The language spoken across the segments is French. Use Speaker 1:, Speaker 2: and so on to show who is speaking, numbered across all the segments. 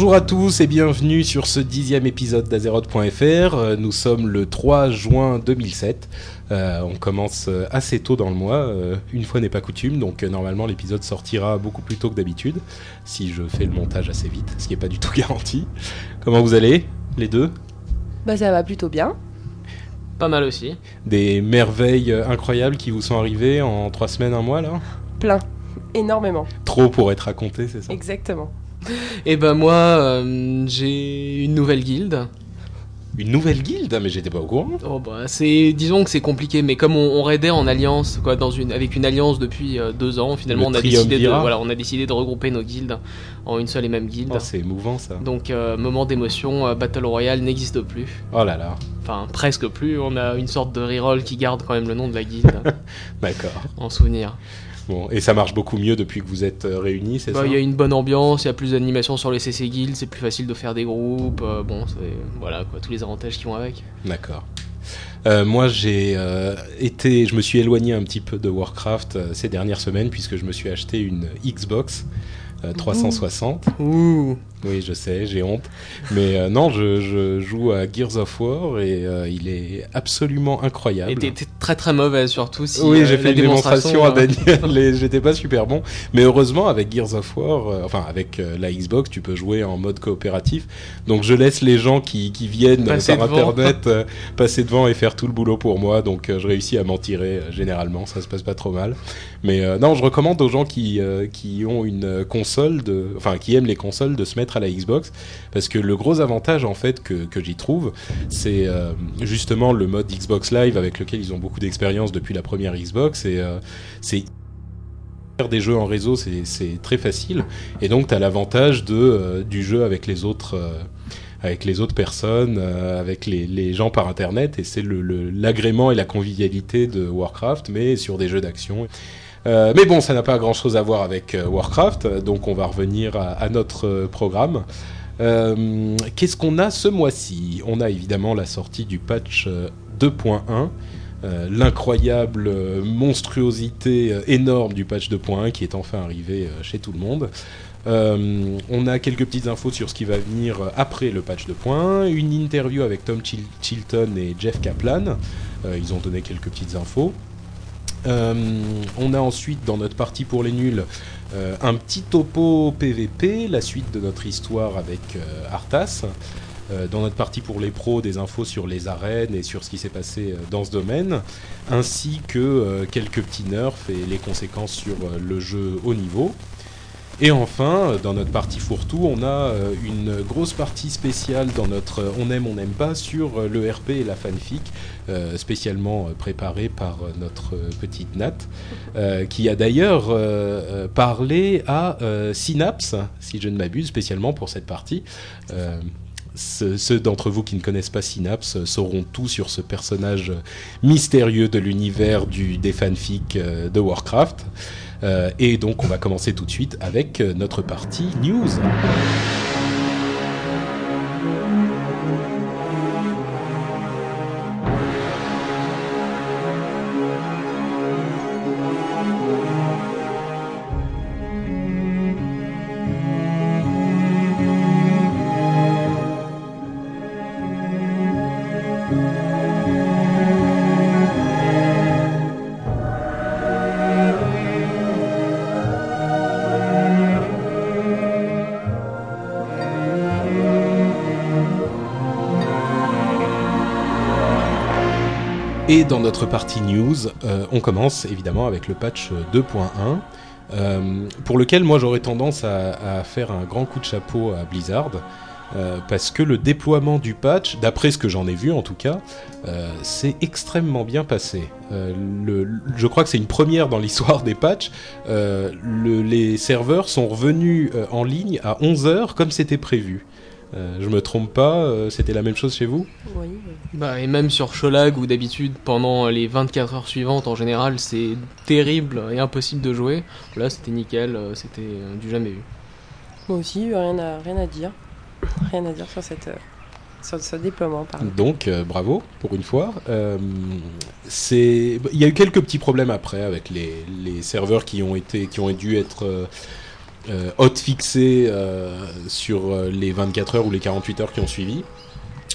Speaker 1: Bonjour à tous et bienvenue sur ce dixième épisode d'Azeroth.fr. Euh, nous sommes le 3 juin 2007. Euh, on commence euh, assez tôt dans le mois, une fois n'est pas coutume, donc normalement l'épisode sortira beaucoup plus tôt que d'habitude, si je fais le montage assez vite, ce qui n'est pas du tout garanti. Comment vous allez, les deux?
Speaker 2: Bah ça va plutôt bien.
Speaker 3: Pas mal aussi.
Speaker 1: Des merveilles incroyables qui vous sont arrivées en trois semaines, un mois là?
Speaker 2: Plein, énormément.
Speaker 1: Trop pour être raconté, c'est ça?
Speaker 2: Exactement.
Speaker 3: Et eh ben moi, euh, j'ai une nouvelle guilde.
Speaker 1: Une nouvelle guilde? Mais j'étais pas au courant.
Speaker 3: Oh bah c'est, disons que c'est compliqué, mais comme on, raidait en alliance, quoi, dans une, avec une alliance depuis euh, deux ans, finalement on a décidé de, voilà, on a décidé de regrouper nos guildes en une seule et même guilde.
Speaker 1: Oh, c'est émouvant ça.
Speaker 3: Donc euh, moment d'émotion, Battle Royale n'existe plus.
Speaker 1: Oh là là.
Speaker 3: Enfin presque plus. On a une sorte de reroll qui garde quand même le nom de la guilde.
Speaker 1: D'accord.
Speaker 3: En souvenir
Speaker 1: et ça marche beaucoup mieux depuis que vous êtes euh, réunis, c'est
Speaker 3: bah,
Speaker 1: ça
Speaker 3: Il y a une bonne ambiance, il y a plus d'animation sur les CC Guilds, c'est plus facile de faire des groupes, euh, bon, voilà, quoi, tous les avantages qui vont avec.
Speaker 1: D'accord. Euh, moi, j'ai été, je me suis éloigné un petit peu de Warcraft ces dernières semaines puisque je me suis acheté une Xbox 360.
Speaker 3: Ouh.
Speaker 1: Oui, je sais, j'ai honte. Mais euh, non, je, joue à Gears of War et euh, il est absolument incroyable.
Speaker 3: Et t'es très très mauvais surtout. Si,
Speaker 1: oui, j'ai euh, fait une démonstration, à Daniel et j'étais pas super bon. Mais heureusement, avec Gears of War, enfin avec la Xbox, tu peux jouer en mode coopératif. Donc je laisse les gens qui, qui viennent passer par internet passer devant et faire tout le boulot pour moi. Donc je réussis à m'en tirer généralement, ça se passe pas trop mal. Mais non, je recommande aux gens qui, qui ont une console, de, enfin qui aiment les consoles, de se mettre à la Xbox. Parce que le gros avantage en fait que, j'y trouve c'est euh, justement le mode Xbox Live avec lequel ils ont beaucoup d'expérience depuis la première Xbox. Et euh, c'est des jeux en réseau c'est très facile. Et donc tu as l'avantage de euh, du jeu avec les autres avec les autres personnes, avec les, gens par internet, et c'est l'agrément et la convivialité de Warcraft, mais sur des jeux d'action. Euh, mais bon, ça n'a pas grand-chose à voir avec euh, Warcraft, donc on va revenir à, notre euh, programme. Qu'est-ce qu'on a ce mois-ci? On a évidemment la sortie du patch 2.1. l'incroyable monstruosité énorme du patch 2.1 qui est enfin arrivé chez tout le monde. on a quelques petites infos sur ce qui va venir après le patch 2.1, une interview avec Tom Chilton et Jeff Kaplan. ils ont donné quelques petites infos. Euh, on a ensuite dans notre partie pour les nuls euh, un petit topo PVP, la suite de notre histoire avec euh, Arthas. dans notre partie pour les pros, des infos sur les arènes et sur ce qui s'est passé dans ce domaine, ainsi que quelques petits nerfs et les conséquences sur le jeu haut niveau. Et enfin, dans notre partie fourre-tout, on a euh, une grosse partie spéciale dans notre euh, On aime, on n'aime pas sur euh, le RP et la fanfic, spécialement préparée par notre petite Nat, qui a d'ailleurs parlé à Synapse, si je ne m'abuse, spécialement pour cette partie. ceux, d'entre vous qui ne connaissent pas Synapse sauront tout sur ce personnage mystérieux de l'univers des fanfics de Warcraft. Euh, et donc on va commencer tout de suite avec euh, notre partie news. Et dans notre partie news, euh, on commence évidemment avec le patch 2.1. pour lequel moi j'aurais tendance à, faire un grand coup de chapeau à Blizzard. parce que le déploiement du patch, d'après ce que j'en ai vu en tout cas, c'est extrêmement bien passé. Je crois que c'est une première dans l'histoire des patchs. Le, les serveurs sont revenus en ligne à 11h comme c'était prévu. Euh, je me trompe pas, euh, c'était la même chose chez vous?
Speaker 3: Oui. Bah, et même sur Sholag, où d'habitude, pendant les 24 heures suivantes, en général, c'est terrible et impossible de jouer. Là, c'était nickel, euh, c'était du jamais vu.
Speaker 2: Moi aussi, rien à, rien à dire. Rien à dire sur, cette, sur ce déploiement.
Speaker 1: Donc, bravo, pour une fois. c'est... Il y a eu quelques petits problèmes après avec les, les serveurs qui ont, été, qui ont dû être euh, hot fixé euh, sur euh, les 24 heures ou les 48 heures qui ont suivi.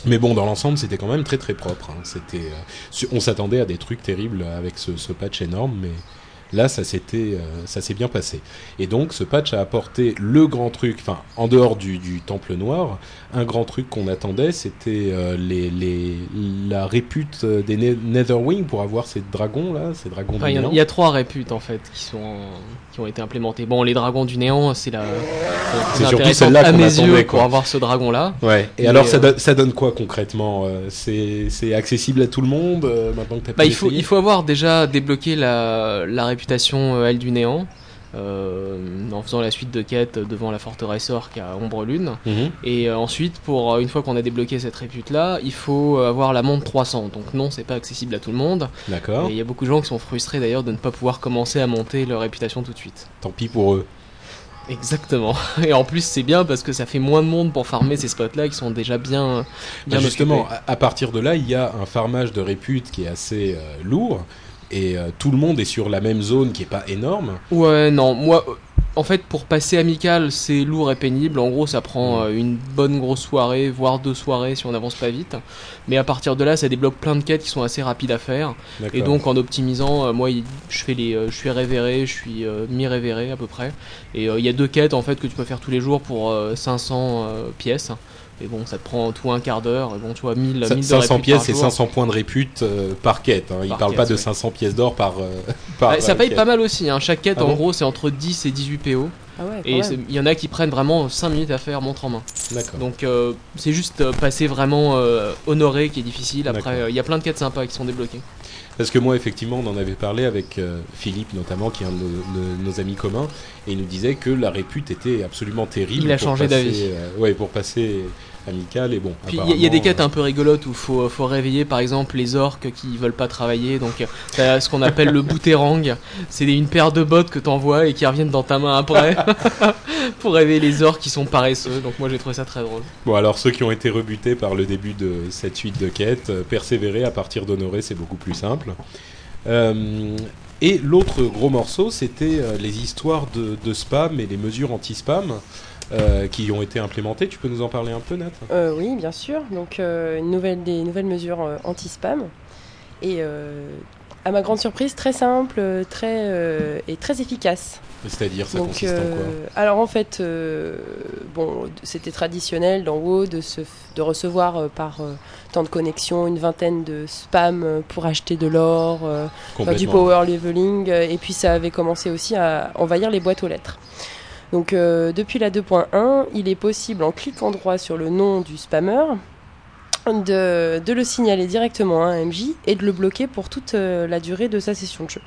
Speaker 1: Mais bon, dans l'ensemble, c'était quand même très très propre. Hein. C'était, on s'attendait à des trucs terribles avec ce, ce patch énorme, mais Là, ça s'était, euh, ça s'est bien passé. Et donc, ce patch a apporté le grand truc, enfin, en dehors du, Temple Noir, un grand truc qu'on attendait, c'était euh, les, les, la répute des Netherwing pour avoir ces dragons là, ces dragons
Speaker 3: Il y, a trois réputes en fait qui sont qui ont été implémentés. Bon, les dragons du néant, c'est la.
Speaker 1: C'est surtout celle-là qu'on attendait
Speaker 3: pour avoir ce dragon là.
Speaker 1: Ouais. Et, alors, ça, euh, ça, donne quoi concrètement C'est accessible à tout le monde maintenant que
Speaker 3: bah, il faut il faut avoir déjà débloqué la la réputation euh, elle du néant. Euh, en faisant la suite de quêtes devant la forteresse orque à Ombre Lune. Mhm. Et euh, ensuite, pour une fois qu'on a débloqué cette répute là, il faut avoir la montre 300. Donc non, c'est pas accessible à tout le monde.
Speaker 1: D'accord.
Speaker 3: Et il y a beaucoup de gens qui sont frustrés d'ailleurs de ne pas pouvoir commencer à monter leur réputation tout de suite.
Speaker 1: Tant pis pour eux.
Speaker 3: Exactement. Et en plus, c'est bien parce que ça fait moins de monde pour farmer ces spots-là qui sont déjà bien. bien
Speaker 1: bah, justement, à, partir de là, il y a un farmage de répute qui est assez lourd et euh, tout le monde est sur la même zone qui est pas énorme.
Speaker 3: Ouais, non, moi, en fait, pour passer amical, c'est lourd et pénible. En gros, ça prend euh, une bonne grosse soirée, voire deux soirées si on n'avance pas vite. Mais à partir de là, ça débloque plein de quêtes qui sont assez rapides à faire. Et donc, en optimisant, euh, moi, je fais les, je suis révéré, je suis mi-révéré à peu près. Et il y a deux quêtes en fait que tu peux faire tous les jours pour 500 pièces. Et bon, ça te prend tout un quart d'heure. Bon, tu vois, 1000,
Speaker 1: 500 pièces et 500 points de répute euh, par quête. Hein. Il parle pas de 500 pièces d'or par. Euh,
Speaker 3: par ça paye pas mal aussi. Hein. Chaque quête, ah en gros, c'est entre 10 et 18 PO.
Speaker 2: Ah ouais,
Speaker 3: et il y en a qui prennent vraiment 5 minutes à faire montre en main. Donc euh, c'est juste passer vraiment honoré qui est difficile. Après, il y a plein de quêtes sympas qui sont débloquées.
Speaker 1: Parce que moi, effectivement, on en avait parlé avec Philippe, notamment, qui est un de nos, amis communs, et il nous disait que la répute était absolument terrible.
Speaker 3: Il a changé d'avis.
Speaker 1: ouais, pour passer amical et bon.
Speaker 3: Puis il y, a des quêtes un peu rigolotes où faut faut réveiller par exemple les orques qui veulent pas travailler donc t'as ce qu'on appelle le booterang, c'est une paire de bottes que t'envoies et qui reviennent dans ta main après pour réveiller les orques qui sont paresseux donc moi j'ai trouvé ça très drôle.
Speaker 1: Bon alors ceux qui ont été rebutés par le début de cette suite de quêtes, euh, persévérer à partir d'honorer c'est beaucoup plus simple. Euh, et l'autre gros morceau, c'était euh, les histoires de, de, spam et les mesures anti-spam. Euh, qui ont été implémentées. Tu peux nous en parler un peu, Nat?
Speaker 2: Euh, Oui, bien sûr. Donc, euh, une nouvelle, des nouvelles mesures anti-spam. Et à ma grande surprise, très simple très, et très efficace.
Speaker 1: C'est-à-dire, ça consiste en quoi?
Speaker 2: Alors, en fait, bon, c'était traditionnel dans WoW de, se, de recevoir par temps de connexion une vingtaine de spam pour acheter de l'or, du power leveling. et puis, ça avait commencé aussi à envahir les boîtes aux lettres. Donc euh, depuis la 2.1, il est possible en cliquant droit sur le nom du spammer de, le signaler directement à un MJ et de le bloquer pour toute euh, la durée de sa session de jeu.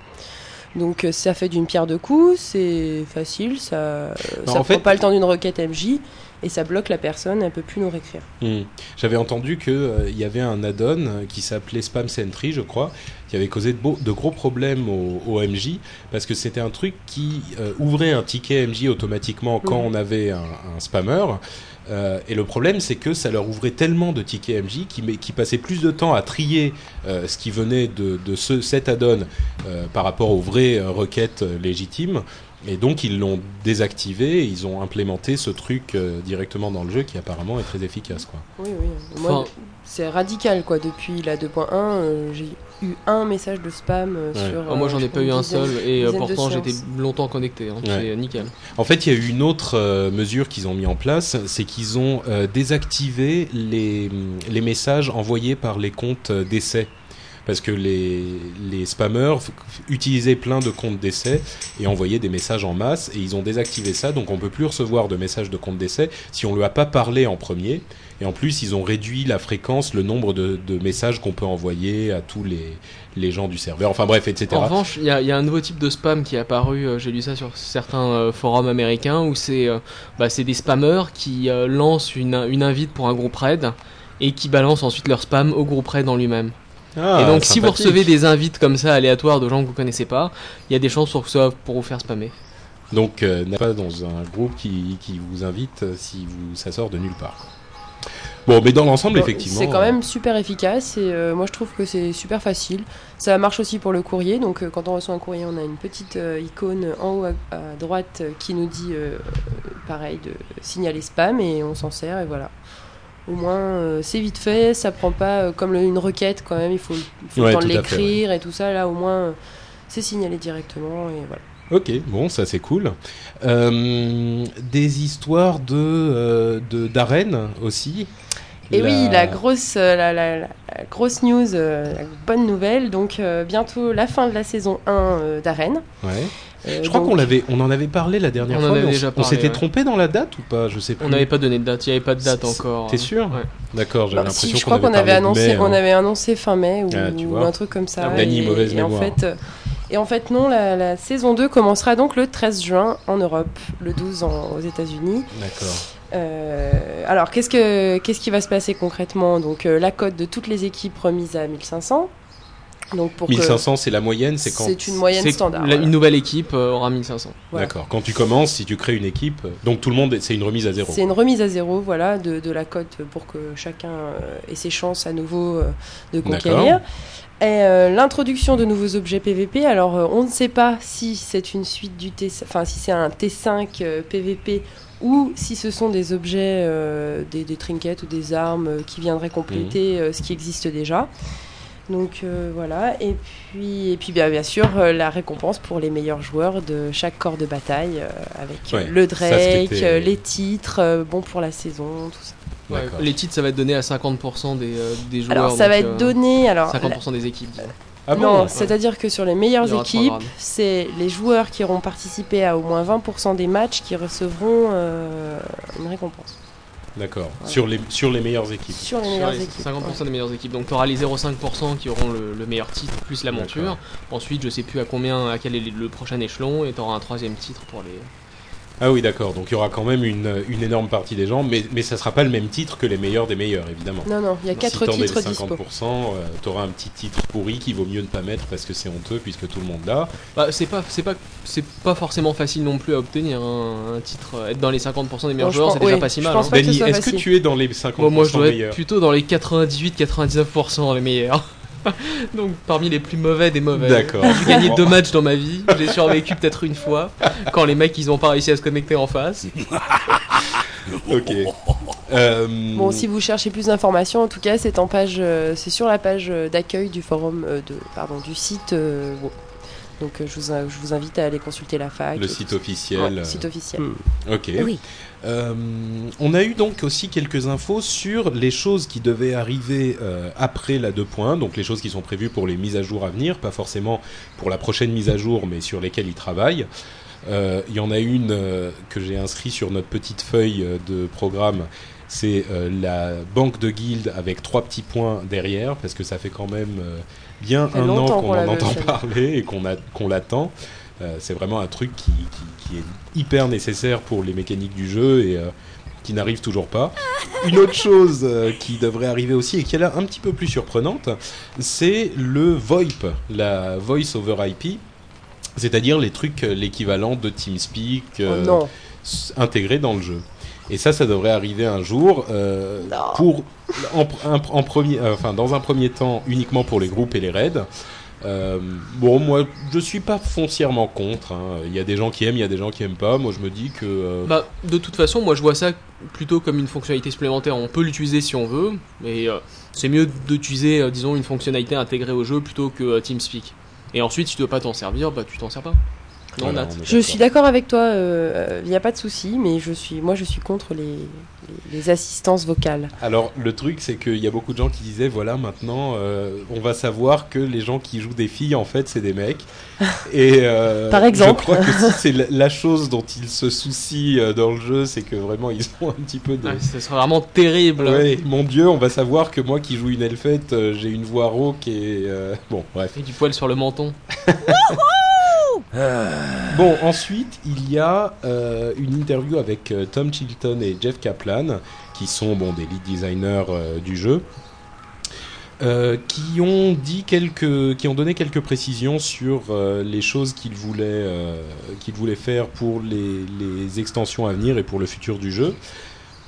Speaker 2: Donc euh, ça fait d'une pierre deux coups, c'est facile, ça ne prend pas le temps d'une requête MJ et ça bloque la personne, elle peut plus nous réécrire.
Speaker 1: Hmm. J'avais entendu qu'il y avait un add-on qui s'appelait Spam Sentry, je crois, qui avait causé de, gros problèmes au, MJ, parce que c'était un truc qui euh, ouvrait un ticket MJ automatiquement quand on avait un, spammer. Euh, et le problème, c'est que ça leur ouvrait tellement de tickets MJ qui, qui passaient plus de temps à trier ce qui venait de, de ce, cet add-on par rapport aux vraies requêtes légitimes et donc ils l'ont désactivé et ils ont implémenté ce truc euh, directement dans le jeu qui apparemment est très efficace. Quoi.
Speaker 2: Oui, oui. Moi, c'est radical quoi. Depuis la 2.1, euh, j'ai eu un message de spam euh, sur.
Speaker 3: Ah, moi j'en ai pas eu un seul et pourtant j'étais longtemps connecté. Hein. C'est nickel.
Speaker 1: En fait, il y a eu une autre mesure qu'ils ont mis en place, c'est qu'ils ont désactivé les, les messages envoyés par les comptes d'essai parce que les, les spammers utilisaient plein de comptes d'essai et envoyaient des messages en masse et ils ont désactivé ça donc on peut plus recevoir de messages de compte d'essai si on lui a pas parlé en premier et en plus ils ont réduit la fréquence, le nombre de, messages qu'on peut envoyer à tous les, les gens du serveur, enfin bref, etc.
Speaker 3: En revanche, il y, a un nouveau type de spam qui est apparu, euh, j'ai lu ça sur certains euh, forums américains, où c'est euh, bah, des spammers qui lancent une, une, invite pour un groupe raid et qui balancent ensuite leur spam au groupe raid en lui-même. Ah, et donc si vous recevez des invites comme ça aléatoires de gens que vous connaissez pas, il y a des chances pour que ça pour vous faire spammer.
Speaker 1: Donc n'est pas dans un groupe qui, qui vous invite si vous, ça sort de nulle part. Bon, mais dans l'ensemble, effectivement.
Speaker 2: C'est quand même super efficace et euh, moi je trouve que c'est super facile. Ça marche aussi pour le courrier. Donc euh, quand on reçoit un courrier, on a une petite euh, icône en haut à, droite qui nous dit pareil de signaler spam et on s'en sert et voilà. Au moins c'est vite fait, ça prend pas comme une requête quand même, il faut, il le temps de l'écrire et tout ça. Là au moins c'est signalé directement et voilà.
Speaker 1: Ok, bon, ça c'est cool. des histoires de d'arènes aussi.
Speaker 2: Et oui, la grosse, euh, la, grosse news, euh, la bonne nouvelle, donc euh, bientôt la fin de la saison 1 d'Arène.
Speaker 1: Ouais. Je crois qu'on l'avait, on en avait parlé la dernière fois. on, s'était trompé dans la date ou pas Je sais plus.
Speaker 3: On n'avait pas donné de date. Il n'y avait pas de date encore.
Speaker 1: T'es sûr D'accord. J'avais bah, l'impression
Speaker 2: si, je crois qu'on avait, annoncé, on avait annoncé fin mai ou, ah, un truc comme ça.
Speaker 1: Ah, et, mauvaise et en
Speaker 2: fait, et en fait non, la, saison 2 commencera donc le 13 juin en Europe, le 12 aux États-Unis.
Speaker 1: D'accord.
Speaker 2: Euh, alors, qu'est-ce, que, qu'est-ce qui va se passer concrètement? Donc, euh, la cote de toutes les équipes remise à 1500.
Speaker 1: Donc pour 1500, c'est la moyenne, c'est quand
Speaker 2: C'est une moyenne standard.
Speaker 3: Une nouvelle équipe euh, aura 1500.
Speaker 1: D'accord. Quand tu commences, si tu crées une équipe, donc tout le monde, c'est une remise à zéro.
Speaker 2: C'est une remise à zéro, voilà, de, de la cote pour que chacun ait ses chances à nouveau de conquérir. Et l'introduction de nouveaux objets PVP. Alors, on ne sait pas si c'est une suite du T, enfin si c'est un T5 PVP ou si ce sont des objets, euh, des, trinkets ou des armes euh, qui viendraient compléter mhm. euh, ce qui existe déjà. Donc voilà, et puis, et puis bien, bien sûr la récompense pour les meilleurs joueurs de chaque corps de bataille avec le Drake, les titres, bon pour la saison, tout ça.
Speaker 3: les titres, ça va être donné à 50% des, des, joueurs.
Speaker 2: Alors, ça va être donné. Alors,
Speaker 3: 50% des équipes.
Speaker 2: Ah non, c'est-à-dire que sur les meilleures équipes, c'est les joueurs qui auront participé à au moins 20% des matchs qui recevront euh, une récompense.
Speaker 1: D'accord. Sur, les, sur les meilleures équipes.
Speaker 2: Sur les meilleures équipes.
Speaker 3: 50% des meilleures équipes. Donc tu auras les 0,5% qui auront le, meilleur titre plus la monture. Ensuite, je sais plus à combien, à quel est le prochain échelon, et tu auras un troisième titre pour les,
Speaker 1: ah oui, d'accord. Donc il y aura quand même une, une, énorme partie des gens, mais, mais ça sera pas le même titre que les meilleurs des meilleurs, évidemment.
Speaker 2: Non, non, il y a 4 titres
Speaker 1: Si 50%, tu auras un petit titre pourri qui vaut mieux ne pas mettre parce que c'est honteux puisque tout le monde l'a.
Speaker 3: Bah, c'est pas, c'est pas, c'est pas forcément facile non plus à obtenir hein, un, titre. Être dans les 50% des meilleurs joueurs, c'est déjà pas si mal.
Speaker 1: Hein. est-ce que tu es dans les 50%
Speaker 3: Moi, je dois être plutôt dans les 98-99% des meilleurs. Donc parmi les plus mauvais des mauvais.
Speaker 1: D'accord.
Speaker 3: J'ai gagné deux matchs dans ma vie. J'ai survécu peut-être une fois quand les mecs ils ont pas réussi à se connecter en face.
Speaker 1: ok.
Speaker 2: Euh, bon, si vous cherchez plus d'informations, en tout cas, c'est en page, euh, c'est sur la page d'accueil du forum euh, de, pardon, du site. Donc je vous, je, vous, invite à aller consulter la fac.
Speaker 1: Le site officiel.
Speaker 2: le site officiel.
Speaker 1: Ok.
Speaker 2: Oui.
Speaker 1: Euh, on a eu donc aussi quelques infos sur les choses qui devaient arriver euh, après la 2.1, donc les choses qui sont prévues pour les mises à jour à venir, pas forcément pour la prochaine mise à jour, mais sur lesquelles ils travaillent. Euh, il y en a une que j'ai inscrite sur notre petite feuille de programme, c'est la banque de guild avec trois petits points derrière, parce que ça fait quand même bien un an qu'on en entend parler et qu'on l'attend. Euh, c'est vraiment un truc qui, est hyper nécessaire pour les mécaniques du jeu et euh, qui n'arrive toujours pas. Une autre chose euh, qui devrait arriver aussi et qui est là un petit peu plus surprenante, c'est le VoIP, la Voice over IP, c'est-à-dire les trucs, l'équivalent de TeamSpeak
Speaker 2: oh
Speaker 1: intégrés dans le jeu. Et ça, ça devrait arriver un jour pour, en, premier, enfin, dans un premier temps, uniquement pour les groupes et les raids. Euh, bon, moi, je suis pas foncièrement contre. Hein. Il y a des gens qui aiment, il y a des gens qui aiment pas. Moi, je me dis que. Euh,
Speaker 3: bah, de toute façon, moi, je vois ça plutôt comme une fonctionnalité supplémentaire. On peut l'utiliser si on veut, mais euh, c'est mieux d'utiliser, disons, une fonctionnalité intégrée au jeu plutôt que TeamSpeak. Et ensuite, si tu veux pas t'en servir, bah, tu t'en sers pas.
Speaker 2: je suis d'accord avec toi, il n'y a pas de souci, mais je suis, moi je suis contre les, les assistances vocales.
Speaker 1: Alors le truc c'est qu'il y a beaucoup de gens qui disaient voilà maintenant on va savoir que les gens qui jouent des filles en fait c'est des mecs. Et
Speaker 2: Par exemple.
Speaker 1: je crois que c'est la chose dont ils se soucient dans le jeu, c'est que vraiment ils ont un petit peu de...
Speaker 3: ce serait vraiment terrible.
Speaker 1: mon dieu, on va savoir que moi qui joue une elfette, j'ai une voix rauque et... bon bref.
Speaker 3: Et du poil sur le menton.
Speaker 1: Bon, ensuite, il y a euh, une interview avec euh, Tom Chilton et Jeff Kaplan, qui sont bon, des lead designers euh, du jeu. qui ont donné quelques précisions sur les choses qu'ils voulaient, faire pour les, extensions à venir et pour le futur du jeu.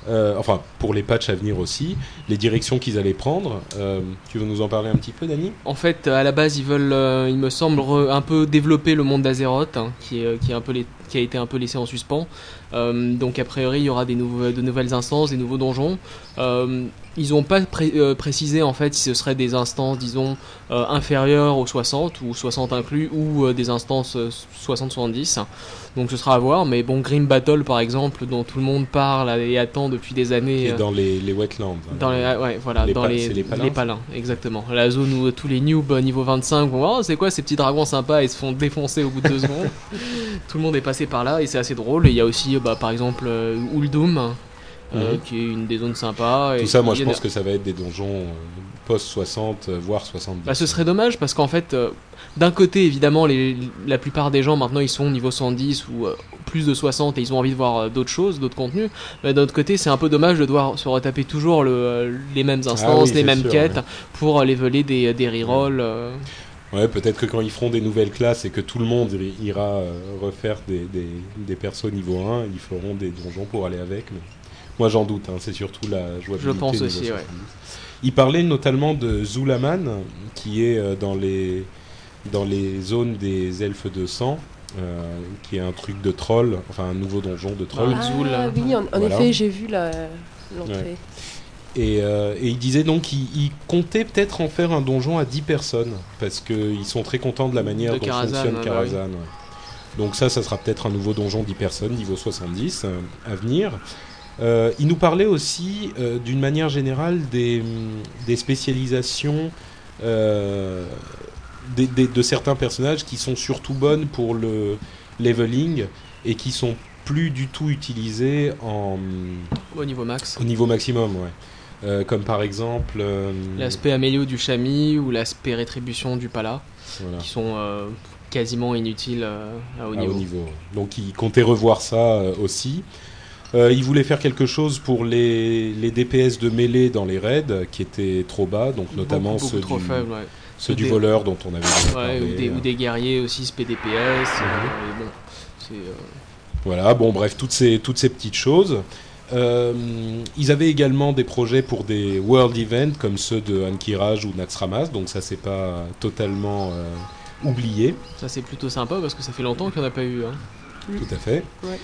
Speaker 1: Euh, enfin pour les patchs à venir aussi, les directions qu'ils allaient prendre. Euh, tu veux nous en parler un petit peu, Dani?
Speaker 3: En fait, à la base, ils veulent, euh, il me semble, un peu développer le monde d'Azeroth, hein, qui, qui a été un peu laissé en suspens. Donc, a priori, il y aura des de nouvelles instances, des nouveaux donjons. Ils n'ont pas euh, précisé en fait si ce serait des instances, disons, euh, inférieures aux 60 ou 60 inclus ou euh, des instances 60-70. Donc ce sera à voir. Mais bon, Grim Battle par exemple, dont tout le monde parle et attend depuis des années.
Speaker 1: Et dans les, les wetlands. Hein.
Speaker 3: Dans les, ouais, voilà, dans les, les, palins. exactement. La zone où tous les noobs niveau 25 vont voir oh, c'est quoi ces petits dragons sympas et se font défoncer au bout de deux secondes. tout le monde est passé par là et c'est assez drôle. Et il y a aussi bah, par exemple Uldum euh, mhm. qui est une des zones sympas.
Speaker 1: Tout ça, moi je pense que ça va être des donjons euh, post 60, euh, voire 70.
Speaker 3: Bah, ce serait dommage parce qu'en fait, d'un côté, évidemment, les, la plupart des gens maintenant ils sont au niveau 110 ou plus de 60 et ils ont envie de voir d'autres choses, d'autres contenus. Mais d'un autre côté, c'est un peu dommage de devoir se retaper toujours le, les mêmes ah instances, les mêmes quêtes pour les voler des, des rerolls.
Speaker 1: Ouais, peut-être que quand ils feront des nouvelles classes et que tout le monde ira refaire des, des, des persos niveau 1, ils feront des donjons pour aller avec. Mais... Moi, j'en doute. Hein, c'est surtout la jouabilité.
Speaker 3: Je pense aussi, ouais.
Speaker 1: Il parlait notamment de Zulaman, qui est euh, dans les dans les zones des elfes de sang. Euh, qui est un truc de troll, enfin un nouveau donjon de troll.
Speaker 2: Ah, oui, en, effet, j'ai vu l'entrée.
Speaker 1: Et, euh, et, il disait donc qu'il comptait peut-être en faire un donjon à 10 personnes, parce qu'ils sont très contents de la manière dont fonctionne Karazhan. Donc ça, ça sera peut-être un nouveau donjon 10 personnes, niveau 70, à venir. Euh, il nous parlait aussi, euh, d'une manière générale, des, spécialisations euh, de certains personnages qui sont surtout bonnes pour le leveling et qui sont plus du tout utilisés en
Speaker 3: au niveau max.
Speaker 1: Au niveau maximum, ouais. Comme par exemple
Speaker 3: l'aspect amélio du chami ou l'aspect rétribution du pala, qui sont quasiment inutiles à haut niveau. niveau.
Speaker 1: Donc il comptait revoir ça aussi. Euh, il voulait faire quelque chose pour les, les, DPS de mêlée dans les raids qui étaient trop bas, donc notamment ceux, du, ceux du voleur dont on avait
Speaker 3: parlé. Ou des, ou des, guerriers aussi. Mhm.
Speaker 1: Euh, bon, euh, voilà, bon bref, toutes ces, toutes ces petites choses. Ils avaient également des projets pour des world events comme ceux de Ankiraj ou Naxxramas, donc ça c'est pas totalement oublié.
Speaker 3: Ça c'est plutôt sympa parce que ça fait longtemps qu'il n'y en a pas eu. Hein.
Speaker 1: Tout à fait. Ouais.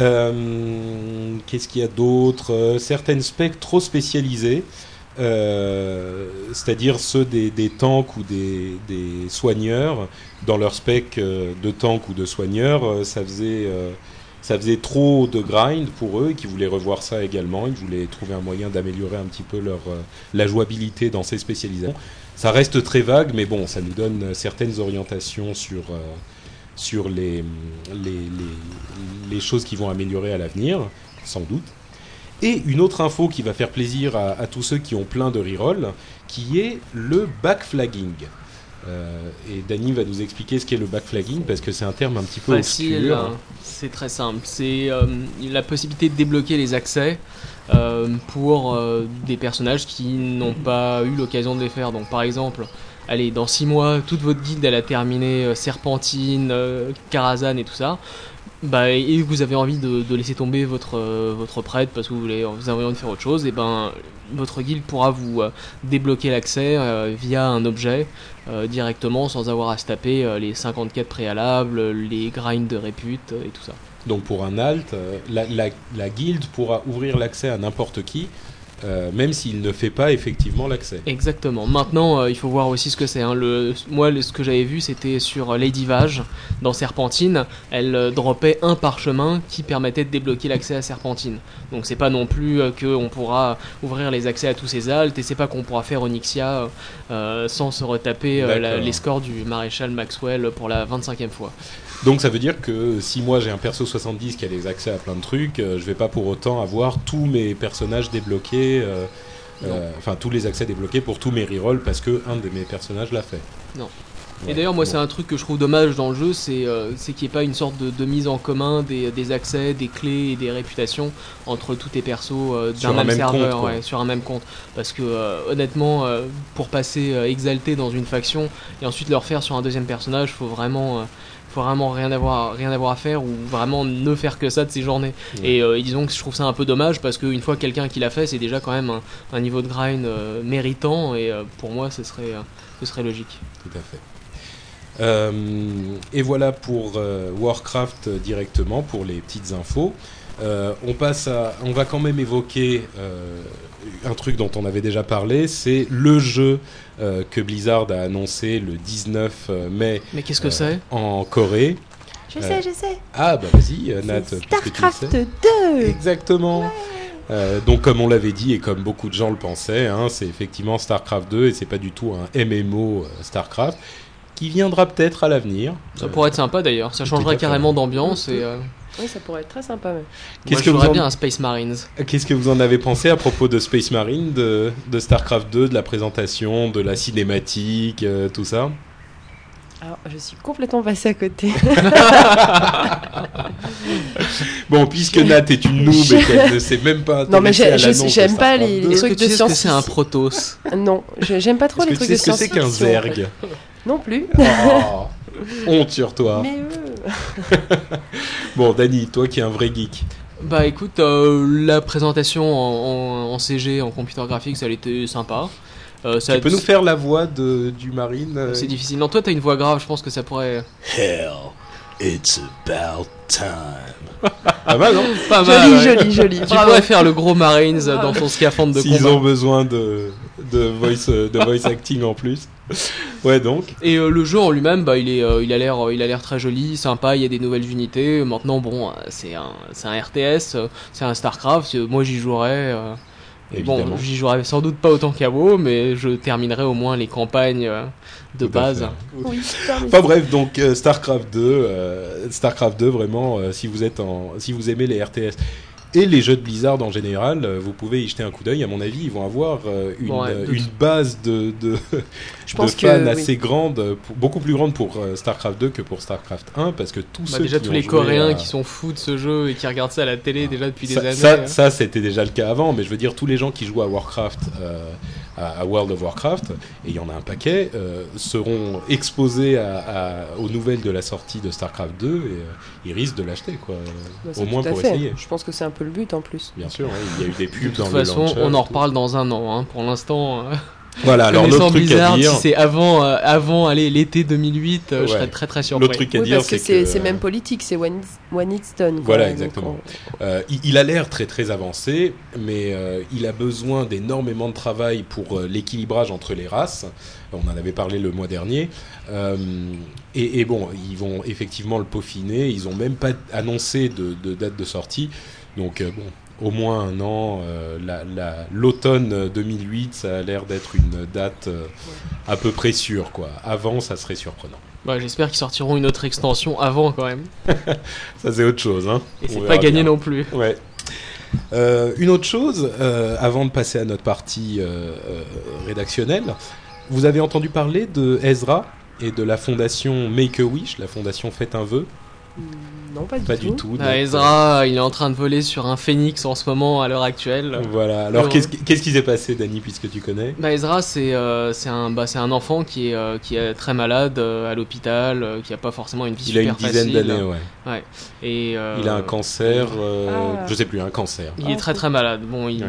Speaker 1: Euh, qu'est-ce qu'il y a d'autre? Euh, Certaines specs trop spécialisées. Euh, c'est-à-dire ceux des, tanks ou des, soigneurs, dans leur spec de tank ou de soigneurs, ça faisait, ça faisait trop de grind pour eux et qui voulaient revoir ça également. Ils voulaient trouver un moyen d'améliorer un petit peu leur, la jouabilité dans ces spécialisations. Ça reste très vague, mais bon, ça nous donne certaines orientations sur, sur les, les, choses qui vont améliorer à l'avenir, sans doute. Et une autre info qui va faire plaisir à, tous ceux qui ont plein de reroll, qui est le backflagging. Euh, et Dany va nous expliquer ce qu'est le backflagging parce que c'est un terme un petit peu obscur. Hein.
Speaker 3: C'est très simple. C'est euh, la possibilité de débloquer les accès euh, pour des personnages qui n'ont pas eu l'occasion de les faire. Donc par exemple, allez, dans 6 mois, toute votre guilde, elle a terminé euh, Serpentine, euh, Karazhan et tout ça. Bah, et vous avez envie de, laisser tomber votre, euh, votre prêtre parce que vous, voulez, vous avez envie de faire autre chose, et ben votre guilde pourra vous débloquer l'accès via un objet directement sans avoir à se taper les 54 préalables, les grinds de répute et tout ça.
Speaker 1: Donc pour un alt, la, la, la guilde pourra ouvrir l'accès à n'importe qui euh, même s'il ne fait pas effectivement l'accès.
Speaker 3: Exactement. Maintenant, euh, il faut voir aussi ce que c'est. Hein. Le, moi, ce que j'avais vu, c'était sur Lady Vage, dans Serpentine. Elle euh, dropait un parchemin qui permettait de débloquer l'accès à Serpentine. Donc, c'est pas non plus qu'on pourra ouvrir les accès à tous ces altes, et c'est pas qu'on pourra faire Onyxia sans se retaper les scores du maréchal Maxwell pour la 25e fois.
Speaker 1: Donc ça veut dire que si moi j'ai un perso 70 qui a des accès à plein de trucs, je vais pas pour autant avoir tous mes personnages débloqués euh, euh, enfin tous les accès débloqués pour tous mes rerolls parce que un de mes personnages l'a fait.
Speaker 3: Non. et d'ailleurs, moi, c'est un truc que je trouve dommage dans le jeu, c'est euh, qu'il n'y ait pas une sorte de, mise en commun des, accès, des clés et des réputations entre tous tes persos d'un même, serveur, sur un même compte. Parce que honnêtement, pour passer exalté dans une faction et ensuite le refaire sur un deuxième personnage, faut vraiment vraiment rien avoir, rien avoir à faire ou vraiment ne faire que ça de ses journées. Et euh, disons que je trouve ça un peu dommage parce qu'une fois quelqu'un qui l'a fait, c'est déjà quand même un, niveau de grind euh, méritant et euh, pour moi ce serait, ce serait logique.
Speaker 1: Tout à fait. et voilà pour Warcraft directement, pour les petites infos. on passe à, on va quand même évoquer un truc dont on avait déjà parlé, c'est le jeu euh, que Blizzard a annoncé le 19 euh, mai.
Speaker 3: Mais qu'est-ce que euh, c'est
Speaker 1: En Corée.
Speaker 2: Je sais, je sais.
Speaker 1: Ah bah vas-y, Nat.
Speaker 2: Starcraft 2.
Speaker 1: Exactement. donc comme on l'avait dit et comme beaucoup de gens le pensaient, hein, c'est effectivement Starcraft 2 et c'est pas du tout un MMO Starcraft qui viendra peut-être à l'avenir.
Speaker 3: Ça pourrait être sympa d'ailleurs, ça changerait carrément d'ambiance et.
Speaker 2: Oui, ça pourrait être très sympa.
Speaker 3: Qu'est-ce que vous en... bien un Space Marines.
Speaker 1: Qu'est-ce que vous en avez pensé à propos de Space Marine, de, de Starcraft 2, de la présentation, de la cinématique, euh, tout ça?
Speaker 2: Alors, je suis complètement passé à côté.
Speaker 1: bon, puisque Nat est une noob et qu'elle ne sait même pas.
Speaker 2: Non, mais j'aime pas les, les trucs de science.
Speaker 3: c'est un Protoss?
Speaker 2: Non, j'aime pas trop les trucs de science.
Speaker 1: Est-ce que c'est qu'un Zerg?
Speaker 2: Non plus.
Speaker 1: Oh, honte sur toi. Mais bon, Dani, toi qui es un vrai geek.
Speaker 3: Bah écoute, euh, la présentation en, CG, en computer graphique, ça a été sympa.
Speaker 1: Euh, ça tu peux nous faire la voix de, du Marine euh
Speaker 3: C'est difficile. Non, toi t'as une voix grave, je pense que ça pourrait.
Speaker 4: Hell, it's about time.
Speaker 1: Pas mal, non
Speaker 2: Pas mal. Joli, joli, joli.
Speaker 3: Tu pourrais faire le gros Marines dans son scaphandre de combat.
Speaker 1: S'ils ont besoin de, de, voice, de voice acting en plus. ouais donc.
Speaker 3: Et euh, le jeu en lui-même, bah, il est, euh, il a l'air, il a l'air très joli, sympa. Il y a des nouvelles unités. Maintenant, bon, c'est un, c'est un RTS, c'est un Starcraft. Moi, j'y jouerais. Euh, bon, j'y jouerais sans doute pas autant qu'Avo, mais je terminerai au moins les campagnes de base.
Speaker 2: Oui,
Speaker 1: enfin bref, donc Starcraft 2, Starcraft 2 vraiment, si vous êtes en, si vous aimez les RTS et les jeux de Blizzard en général, euh, vous pouvez y jeter un coup d'œil. À mon avis, ils vont avoir euh, une, euh, une, base de, de, Je pense fans assez grande, beaucoup plus grande pour StarCraft 2 que pour StarCraft 1, parce que tous bah, ceux
Speaker 3: déjà
Speaker 1: tous
Speaker 3: les Coréens qui sont fous de ce jeu et qui regardent ça à la télé déjà depuis des années.
Speaker 1: Ça, ça c'était déjà le cas avant, mais je veux dire tous les gens qui jouent à Warcraft à, World of Warcraft, et il y en a un paquet, euh, seront exposés à, aux nouvelles de la sortie de StarCraft 2 et euh, ils risquent de l'acheter, quoi.
Speaker 2: Bah, au moins pour essayer. Je pense que c'est un peu le but en plus.
Speaker 1: Bien sûr, il y a eu des pubs dans
Speaker 3: le De toute façon, on en reparle dans un an. Hein. Pour l'instant. Euh,
Speaker 1: voilà, alors l'autre truc à dire,
Speaker 3: si c'est avant, euh, avant, allez, l'été 2008, euh, je serais très très surpris.
Speaker 1: L'autre truc à dire,
Speaker 2: c'est
Speaker 1: que
Speaker 2: c'est même politique, c'est when, when it's done.
Speaker 1: Voilà, exactement. Euh, il, a l'air très très avancé, mais il a besoin d'énormément de travail pour l'équilibrage entre les races. On en avait parlé le mois dernier. Et, et, bon, ils vont effectivement le peaufiner. Ils ont même pas annoncé de, de date de sortie. Donc bon, au moins un an. Euh, l'automne 2008, ça a l'air d'être une date euh, à peu près sûre. Quoi. Avant, ça serait surprenant.
Speaker 3: Bah, J'espère qu'ils sortiront une autre extension avant quand même.
Speaker 1: ça, c'est autre chose. Hein.
Speaker 3: Et c'est pas gagné non plus.
Speaker 1: Ouais. Euh, une autre chose, avant de passer à notre partie rédactionnelle, vous avez entendu parler de Ezra et de la fondation Make-A-Wish, la fondation Faites un vœu?
Speaker 2: Non, pas du, tout.
Speaker 3: Bah, Ezra, euh, il est en train de voler sur un phénix en ce moment, à l'heure actuelle.
Speaker 1: Voilà. Alors, qu'est-ce qui s'est passé, Dani, puisque tu connais?
Speaker 3: Bah, Ezra, c'est euh, un, bah, un enfant qui est, euh, qui est très malade à l'hôpital, qui n'a pas forcément une vie
Speaker 1: il
Speaker 3: super
Speaker 1: facile. Il a une dizaine d'années, ouais.
Speaker 3: ouais. Et,
Speaker 1: il a un cancer, ah. je sais plus, un cancer.
Speaker 3: Il est très très malade. Bon, il,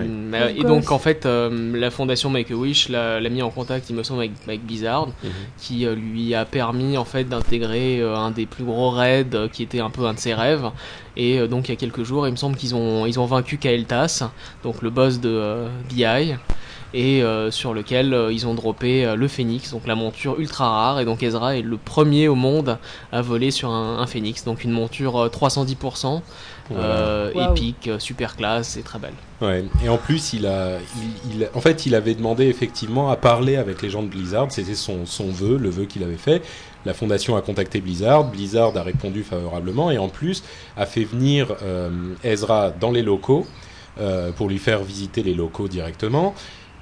Speaker 3: et donc, en fait, la fondation Make-A-Wish l'a mis en contact, il me semble, avec, avec Blizzard, mhm. qui lui a permis, en fait, d'intégrer un des plus gros raids qui était un peu un de ses rêves. Et donc il y a quelques jours, il me semble qu'ils ont, ils ont vaincu Kael'thas, donc le boss de BI et sur lequel ils ont droppé le phénix, donc la monture ultra rare. Et donc Ezra est le premier au monde à voler sur un, un phénix, donc une monture 310%. Euh, épique, euh, super classe et très belle.
Speaker 1: Ouais. Et en plus, il a, il, en fait, il avait demandé effectivement à parler avec les gens de Blizzard. C'était son, son vœu, le vœu qu'il avait fait. La fondation a contacté Blizzard. Blizzard a répondu favorablement et en plus a fait venir euh, Ezra dans les locaux pour lui faire visiter les locaux directement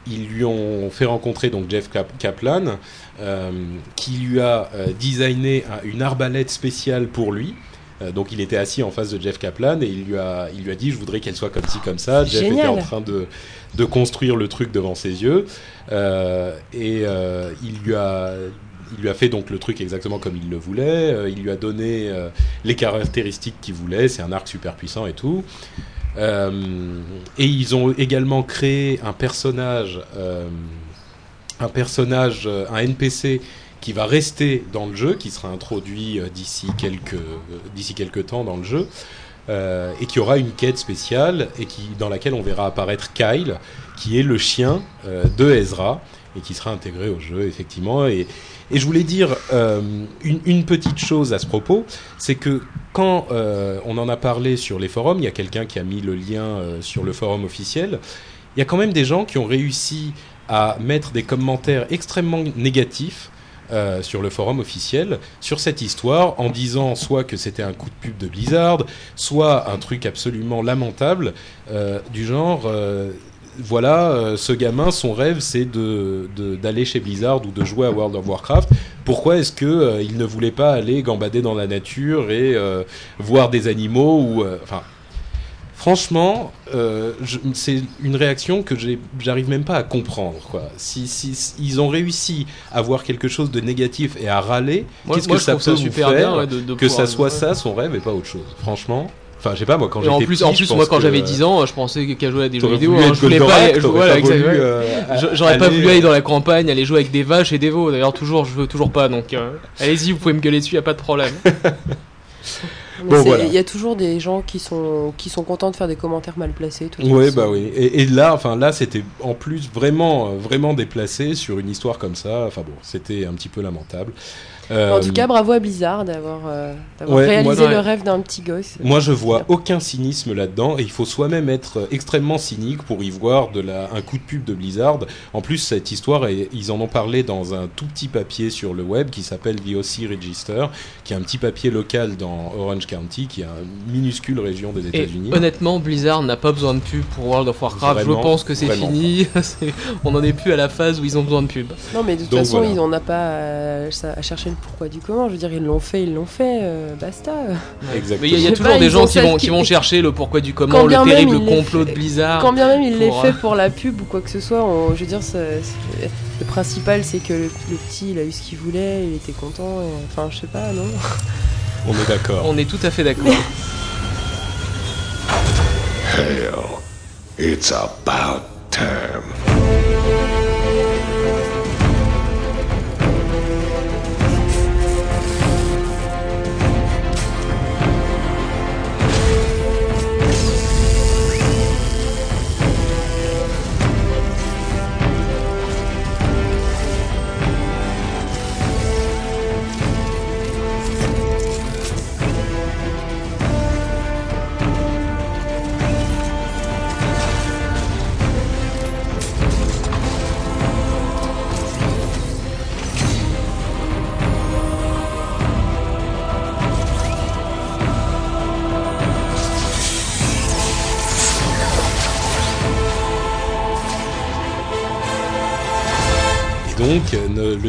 Speaker 1: ils lui ont fait rencontrer donc Jeff Kaplan, qui lui a designé une arbalète spéciale pour lui. Euh, donc il était assis en face de Jeff Kaplan et il lui a, il lui a dit je voudrais qu'elle soit comme ci comme ça. Jeff était en train de, de construire le truc devant ses yeux euh, et euh, il lui a il lui a fait donc le truc exactement comme il le voulait. il lui a donné les caractéristiques qu'il voulait. C'est un arc super puissant et tout. et ils ont également créé un personnage, un personnage, un NPC qui va rester dans le jeu, qui sera introduit euh, d'ici quelques, euh, quelques temps dans le jeu, euh, et qui aura une quête spéciale et qui, dans laquelle on verra apparaître Kyle, qui est le chien de Ezra, et qui sera intégré au jeu, effectivement. Et, je voulais dire une, une, petite chose à ce propos, c'est que quand on en a parlé sur les forums, il y a quelqu'un qui a mis le lien sur le forum officiel, il y a quand même des gens qui ont réussi à mettre des commentaires extrêmement négatifs euh, sur le forum officiel sur cette histoire en disant soit que c'était un coup de pub de Blizzard, soit un truc absolument lamentable euh, du genre euh, voilà, ce gamin, son rêve, c'est de, d'aller chez Blizzard ou de jouer à World of Warcraft. Pourquoi est-ce que il ne voulait pas aller gambader dans la nature et voir des animaux ou, enfin, franchement, euh, c'est une réaction que j'arrive même pas à comprendre. Quoi. Si, si, ils ont réussi à voir quelque chose de négatif et à râler, qu'est-ce que ça peut super faire que ça soit ça son rêve et pas autre chose Franchement? Enfin, je sais pas, moi, quand j'étais
Speaker 3: En plus, en plus moi, quand j'avais 10 ans, je pensais qu'à jouer à des jeux vidéo, hein, je voulais pas, j'aurais pas voulu aller dans la campagne, aller jouer avec des vaches et des veaux. D'ailleurs, toujours, je veux toujours pas, donc, euh, allez-y, vous pouvez me gueuler dessus, y a pas de problème.
Speaker 2: Il y a toujours des gens qui sont, qui sont contents de faire des commentaires mal placés.
Speaker 1: Oui, bah oui. Et, là, enfin là, c'était en plus vraiment, vraiment déplacé sur une histoire comme ça. Enfin bon, c'était un petit peu lamentable
Speaker 2: en tout cas, bravo à Blizzard d'avoir euh, réalisé le rêve d'un petit gosse.
Speaker 1: Moi, je vois aucun cynisme là-dedans et il faut soi-même être extrêmement cynique pour y voir de la, un coup de pub de Blizzard. En plus, cette histoire, ils en ont parlé dans un tout petit papier sur le web qui s'appelle The OC Register, qui est un petit papier local dans Orange County, qui est une minuscule région des États-Unis.
Speaker 3: Honnêtement, Blizzard n'a pas besoin de pub pour World of Warcraft. je pense que c'est fini. On n'en est plus à la phase où ils ont besoin de pub.
Speaker 2: Non, mais de toute façon, ils n'en ont pas à, chercher pourquoi du comment. Je veux dire, ils l'ont fait, ils l'ont fait, euh, basta.
Speaker 3: Exactement. Mais il y a, toujours des gens qui vont, qui vont chercher le pourquoi du comment, le terrible complot de Blizzard.
Speaker 2: Quand bien même il l'ait fait pour la pub ou quoi que ce soit, je veux dire, le principal c'est que le, petit il a eu ce qu'il voulait, il était content. enfin, je sais pas, non
Speaker 1: On est d'accord.
Speaker 3: On est tout à fait d'accord. Hell, it's about time.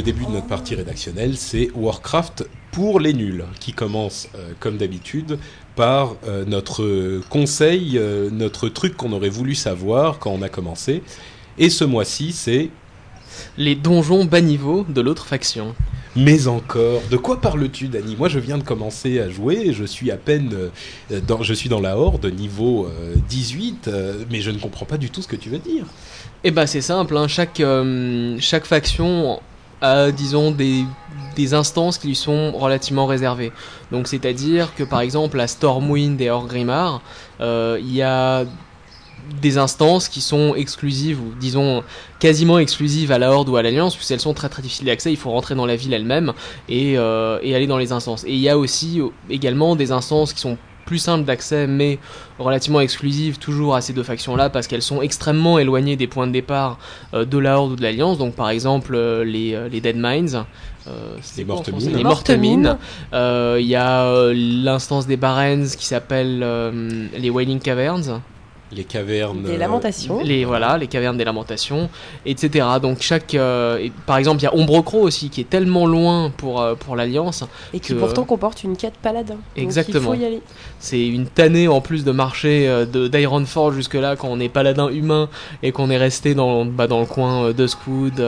Speaker 1: Début de notre partie rédactionnelle, c'est Warcraft pour les nuls, qui commence euh, comme d'habitude par euh, notre conseil, euh, notre truc qu'on aurait voulu savoir quand on a commencé. Et ce mois-ci, c'est
Speaker 3: les donjons bas niveau de l'autre faction.
Speaker 1: Mais encore, de quoi parles-tu, Dani? Moi, je viens de commencer à jouer, je suis à peine dans, je suis dans la horde niveau 18, mais je ne comprends pas du tout ce que tu veux dire.
Speaker 3: Eh ben, c'est simple. Hein. chaque chaque faction disons, des, des instances qui lui sont relativement réservées. Donc c'est-à-dire que par exemple à Stormwind et Orgrimmar, euh, il y a des instances qui sont exclusives ou disons quasiment exclusives à la Horde ou à l'Alliance puisqu'elles sont très très difficiles d'accès il faut rentrer dans la ville elle-même et, euh, et, aller dans les instances et il y a aussi également des instances qui sont plus simples d'accès mais relativement exclusives toujours à ces deux factions là parce qu'elles sont extrêmement éloignées des points de départ euh, de la Horde ou de l'Alliance donc par exemple euh, les, les Dead Mines
Speaker 1: euh, les mortes mines.
Speaker 3: Les mortes mines. Il y a l'instance des Barrens qui s'appelle les Wailing Caverns
Speaker 1: les cavernes
Speaker 2: des lamentations.
Speaker 3: Les voilà les cavernes des lamentations etc donc chaque euh, par exemple il y a Ombrocro aussi qui est tellement loin pour euh, pour l'alliance
Speaker 2: et qui pourtant comporte une quête paladin.
Speaker 3: Exactement
Speaker 2: il faut y aller.
Speaker 3: C'est une tannée en plus de marcher euh, de d'Ironforge jusque là quand on est paladin humain et qu'on est resté dans bah, dans le coin de Scood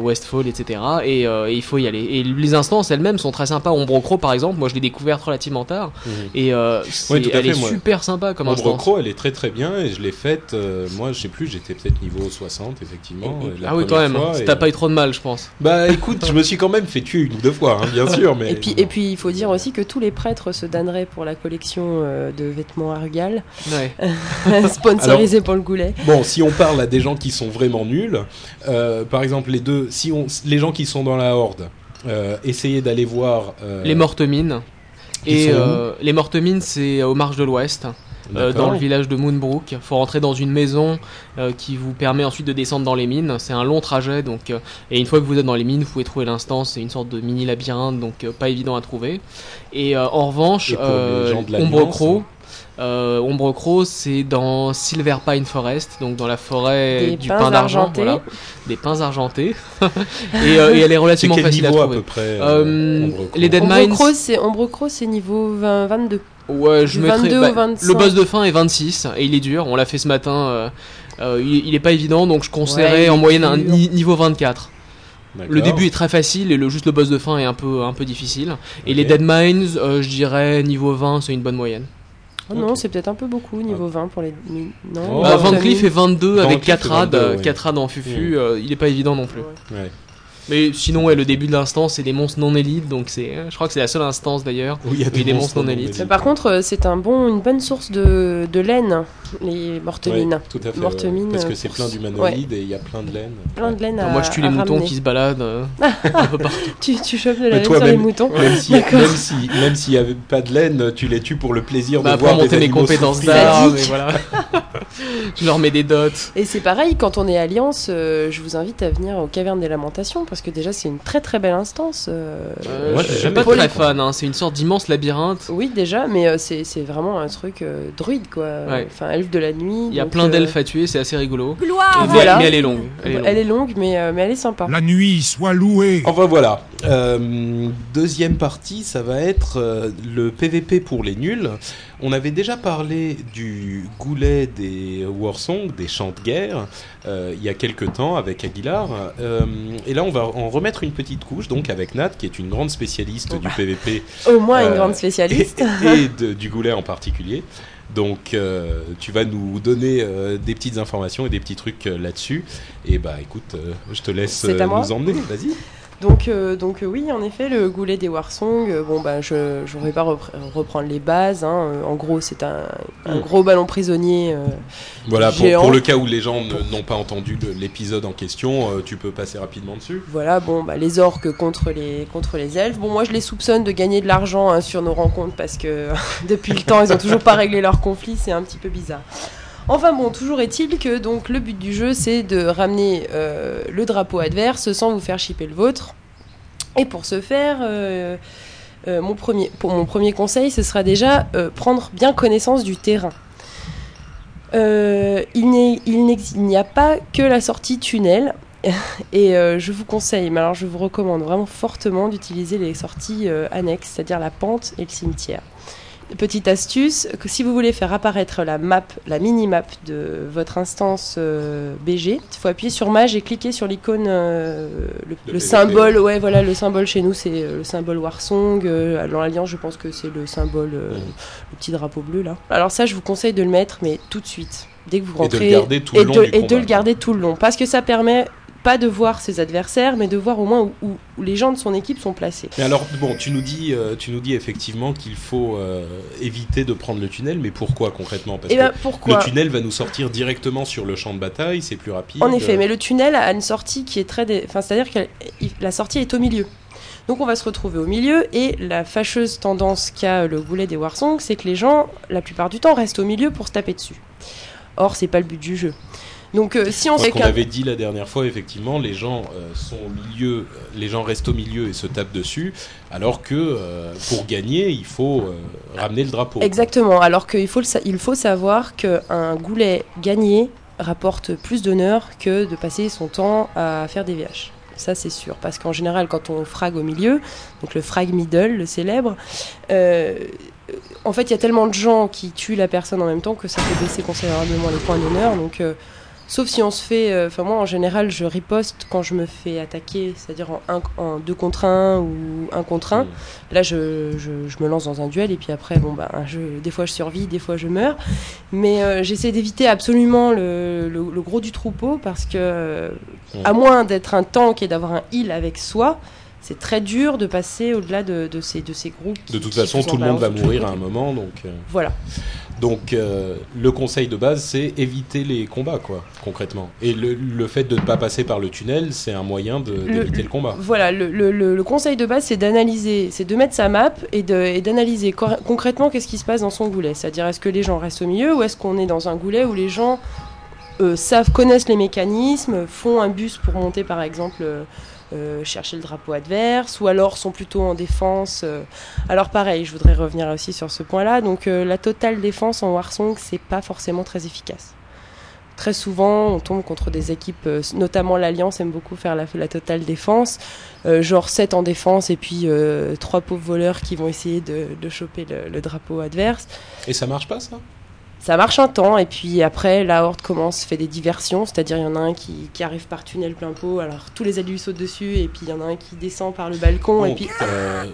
Speaker 3: Westfall etc et, il faut y aller. Et les instances elles-mêmes sont très sympas. Ombrocro par exemple moi je l'ai découverte relativement tard. Mhm. et elle est super sympa comme
Speaker 1: Ombrocro elle est très très bien et je l'ai faite. Euh, moi, je sais plus, j'étais peut-être niveau 60, effectivement.
Speaker 3: ah oui, quand même. T'as pas eu trop de mal, je pense.
Speaker 1: Bah écoute, je me suis quand même fait tuer une ou deux fois, hein, bien sûr. Mais
Speaker 2: et, puis, et puis, il faut dire aussi que tous les prêtres se donneraient pour la collection euh, de vêtements Argal,
Speaker 3: ouais.
Speaker 2: sponsorisé pour le goulet.
Speaker 1: Bon, si on parle à des gens qui sont vraiment nuls, euh, par exemple, les deux, si on, les gens qui sont dans la horde, essayez d'aller voir.
Speaker 3: les mortes mines. Et les mortes mines, c'est aux marges de l'ouest. Euh, dans le village de Moonbrook. Il faut rentrer dans une maison euh, qui vous permet ensuite de descendre dans les mines. C'est un long trajet, donc euh, et une fois que vous êtes dans les mines, vous pouvez trouver l'instance. C'est une sorte de mini labyrinthe, donc pas évident à trouver. Et en revanche, Ombre Crow. Euh, Ombre Crow, c'est dans Silver Pine Forest, donc dans la forêt du pin d'argent, voilà, des pins argentés. et, et, elle est relativement facile à trouver.
Speaker 1: à peu près euh,
Speaker 3: Les Dead Mines.
Speaker 2: Ombre Crow, c'est niveau 20, 22.
Speaker 3: Ouais, je mettrais. Bah, le boss de fin est 26 et il est dur. On l'a fait ce matin. Euh, euh, il, est pas évident, donc je conseillerais en moyenne un niveau 24. Le début est très facile et le, juste le boss de fin est un peu, un peu difficile. Et les Dead Mines, euh, je dirais niveau 20, c'est une bonne moyenne.
Speaker 2: Oh non, c'est peut-être un peu beaucoup, niveau 20 pour les.
Speaker 3: Non, oh, bah, Van Cleef est 22 avec 4 rad, 4 rad en fufu, il est pas évident non plus.
Speaker 1: Ouais.
Speaker 3: Mais sinon, ouais, le début de l'instance, c'est des monstres non élites, donc c'est, je crois que c'est la seule instance d'ailleurs
Speaker 1: où il y a des, monstres, non élites.
Speaker 2: par contre, euh, c'est un bon, une bonne source de, de laine, les mortemines.
Speaker 1: tout à fait. parce que c'est plein d'humanoïdes et il y a plein de laine.
Speaker 2: Plein de laine.
Speaker 3: moi, je tue les moutons qui se baladent euh, un peu partout.
Speaker 2: tu, tu chopes de la laine sur les moutons.
Speaker 1: Même s'il même s'il n'y avait pas de laine, tu les tues pour le plaisir bah, de voir
Speaker 3: monter mes compétences d'armes. voilà. je leur mets des dots.
Speaker 2: Et c'est pareil, quand on est alliance, euh, je vous invite à venir aux cavernes des lamentations parce que déjà c'est une très très belle instance. Euh,
Speaker 3: euh Moi, je pas très fan. Hein. C'est une sorte d'immense labyrinthe.
Speaker 2: Oui, déjà, mais euh, c'est vraiment un truc druide quoi. Enfin, elfe de la nuit.
Speaker 3: Il y a plein d'elfes à tuer, c'est assez rigolo.
Speaker 2: Gloire.
Speaker 3: voilà. Mais elle est longue. Elle est longue,
Speaker 2: elle est longue mais, mais elle est sympa.
Speaker 5: La nuit soit louée.
Speaker 1: Enfin voilà. Deuxième partie, ça va être le PVP pour les nuls. On avait déjà parlé du goulet des Warsong, des chants de guerre, euh, il y a quelques temps avec Aguilar. Euh, et là, on va en remettre une petite couche, donc avec Nat, qui est une grande spécialiste du PVP.
Speaker 2: Au moins une euh, grande spécialiste.
Speaker 1: Et, du goulet en particulier. Donc, tu vas nous donner des petites informations et des petits trucs là-dessus. Et bah, écoute, je te laisse nous emmener. Vas-y.
Speaker 2: Donc, euh, donc euh, oui, en effet, le goulet des Warsong, euh, bon, bah, je ne vais pas reprendre les bases. Hein. En gros, c'est un, hmm. gros ballon prisonnier.
Speaker 1: voilà, pour, le cas où les gens n'ont pas entendu l'épisode en question, tu peux passer rapidement dessus.
Speaker 2: Voilà, bon, bah, les orques contre les, contre les elfes. Bon, moi, je les soupçonne de gagner de l'argent hein, sur nos rencontres parce que depuis le temps, ils n'ont toujours pas réglé leur conflit. C'est un petit peu bizarre. Enfin bon, toujours est-il que donc le but du jeu c'est de ramener euh, le drapeau adverse sans vous faire chipper le vôtre. Et pour ce faire, euh, euh, pour mon premier conseil, ce sera déjà prendre bien connaissance du terrain. il n'y a pas que la sortie tunnel. Et je vous conseille, mais alors je vous recommande vraiment fortement d'utiliser les sorties annexes, c'est-à-dire la pente et le cimetière. Petite astuce, que si vous voulez faire apparaître la map, la mini-map de votre instance euh, BG, il faut appuyer sur Mage et cliquer sur l'icône, euh, le, symbole, ouais voilà, le symbole chez nous c'est euh, le symbole Warsong, dans l'Alliance je pense que c'est le symbole, le petit drapeau bleu là. Alors ça je vous conseille de le mettre mais tout de suite, dès que vous rentrez.
Speaker 1: Et de le garder tout le long.
Speaker 2: et de le garder tout le long, parce que ça permet pas de voir ses adversaires, mais de voir au moins où, les gens de son équipe sont placés.
Speaker 1: Mais alors, bon, tu nous dis, euh, tu nous dis effectivement qu'il faut euh, éviter de prendre le tunnel, mais pourquoi concrètement? Parce
Speaker 2: eh ben,
Speaker 1: que le tunnel va nous sortir directement sur le champ de bataille, c'est plus rapide.
Speaker 2: En effet, mais le tunnel a une sortie qui est très, enfin, c'est-à-dire que la sortie est au milieu. Donc on va se retrouver au milieu et la fâcheuse tendance qu'a le goulet des Warsong, c'est que les gens, la plupart du temps, restent au milieu pour se taper dessus. Or, c'est pas le but du jeu. Donc, euh, si on
Speaker 1: Parce qu'on avait dit la dernière fois, effectivement, les gens euh, sont au milieu, euh, les gens restent au milieu et se tapent dessus, alors que pour gagner, il faut ramener le drapeau.
Speaker 2: Exactement. Alors qu'il faut, il faut savoir qu'un goulet gagné rapporte plus d'honneur que de passer son temps à faire des VH. Ça, c'est sûr. Parce qu'en général, quand on frag au milieu, donc le frag middle, le célèbre, en fait, il y a tellement de gens qui tuent la personne en même temps que ça peut baisser considérablement les points d'honneur. Donc, Sauf si on se fait. Euh, enfin, moi, en général, je riposte quand je me fais attaquer, c'est-à-dire en, un, en deux contre un ou un contre un. Là, je, je, me lance dans un duel et puis après, bon, bah, je, des fois je survis, des fois je meurs. Mais euh, j'essaie d'éviter absolument le, le, gros du troupeau parce que, à moins d'être un tank et d'avoir un heal avec soi, c'est très dur de passer au-delà de, de, ces, de ces groupes.
Speaker 1: de toute façon, tout le monde va mourir à un moment, donc.
Speaker 2: Euh. Voilà.
Speaker 1: Donc euh, le conseil de base, c'est éviter les combats, quoi, concrètement. Et le, fait de ne pas passer par le tunnel, c'est un moyen d'éviter le, combat.
Speaker 2: Voilà, le, conseil de base, c'est d'analyser, c'est de mettre sa map et d'analyser concrètement qu'est-ce qui se passe dans son goulet. C'est-à-dire, est-ce que les gens restent au milieu ou est-ce qu'on est dans un goulet où les gens euh, savent, connaissent les mécanismes, font un bus pour monter, par exemple... Euh, euh, chercher le drapeau adverse, ou alors sont plutôt en défense. Euh. Alors pareil, je voudrais revenir aussi sur ce point-là. Donc euh, la totale défense en Warsong, c'est pas forcément très efficace. Très souvent, on tombe contre des équipes, notamment l'Alliance aime beaucoup faire la, totale défense, genre 7 en défense et puis trois pauvres voleurs qui vont essayer de, choper le drapeau adverse.
Speaker 1: Et ça marche pas ça?
Speaker 2: Ça marche un temps, et puis après, la horde commence, fait des diversions, c'est-à-dire il y en a un qui, qui, arrive par tunnel plein pot, alors tous les alliés sautent dessus, et puis il y en a un qui descend par le balcon, et puis...
Speaker 1: Euh,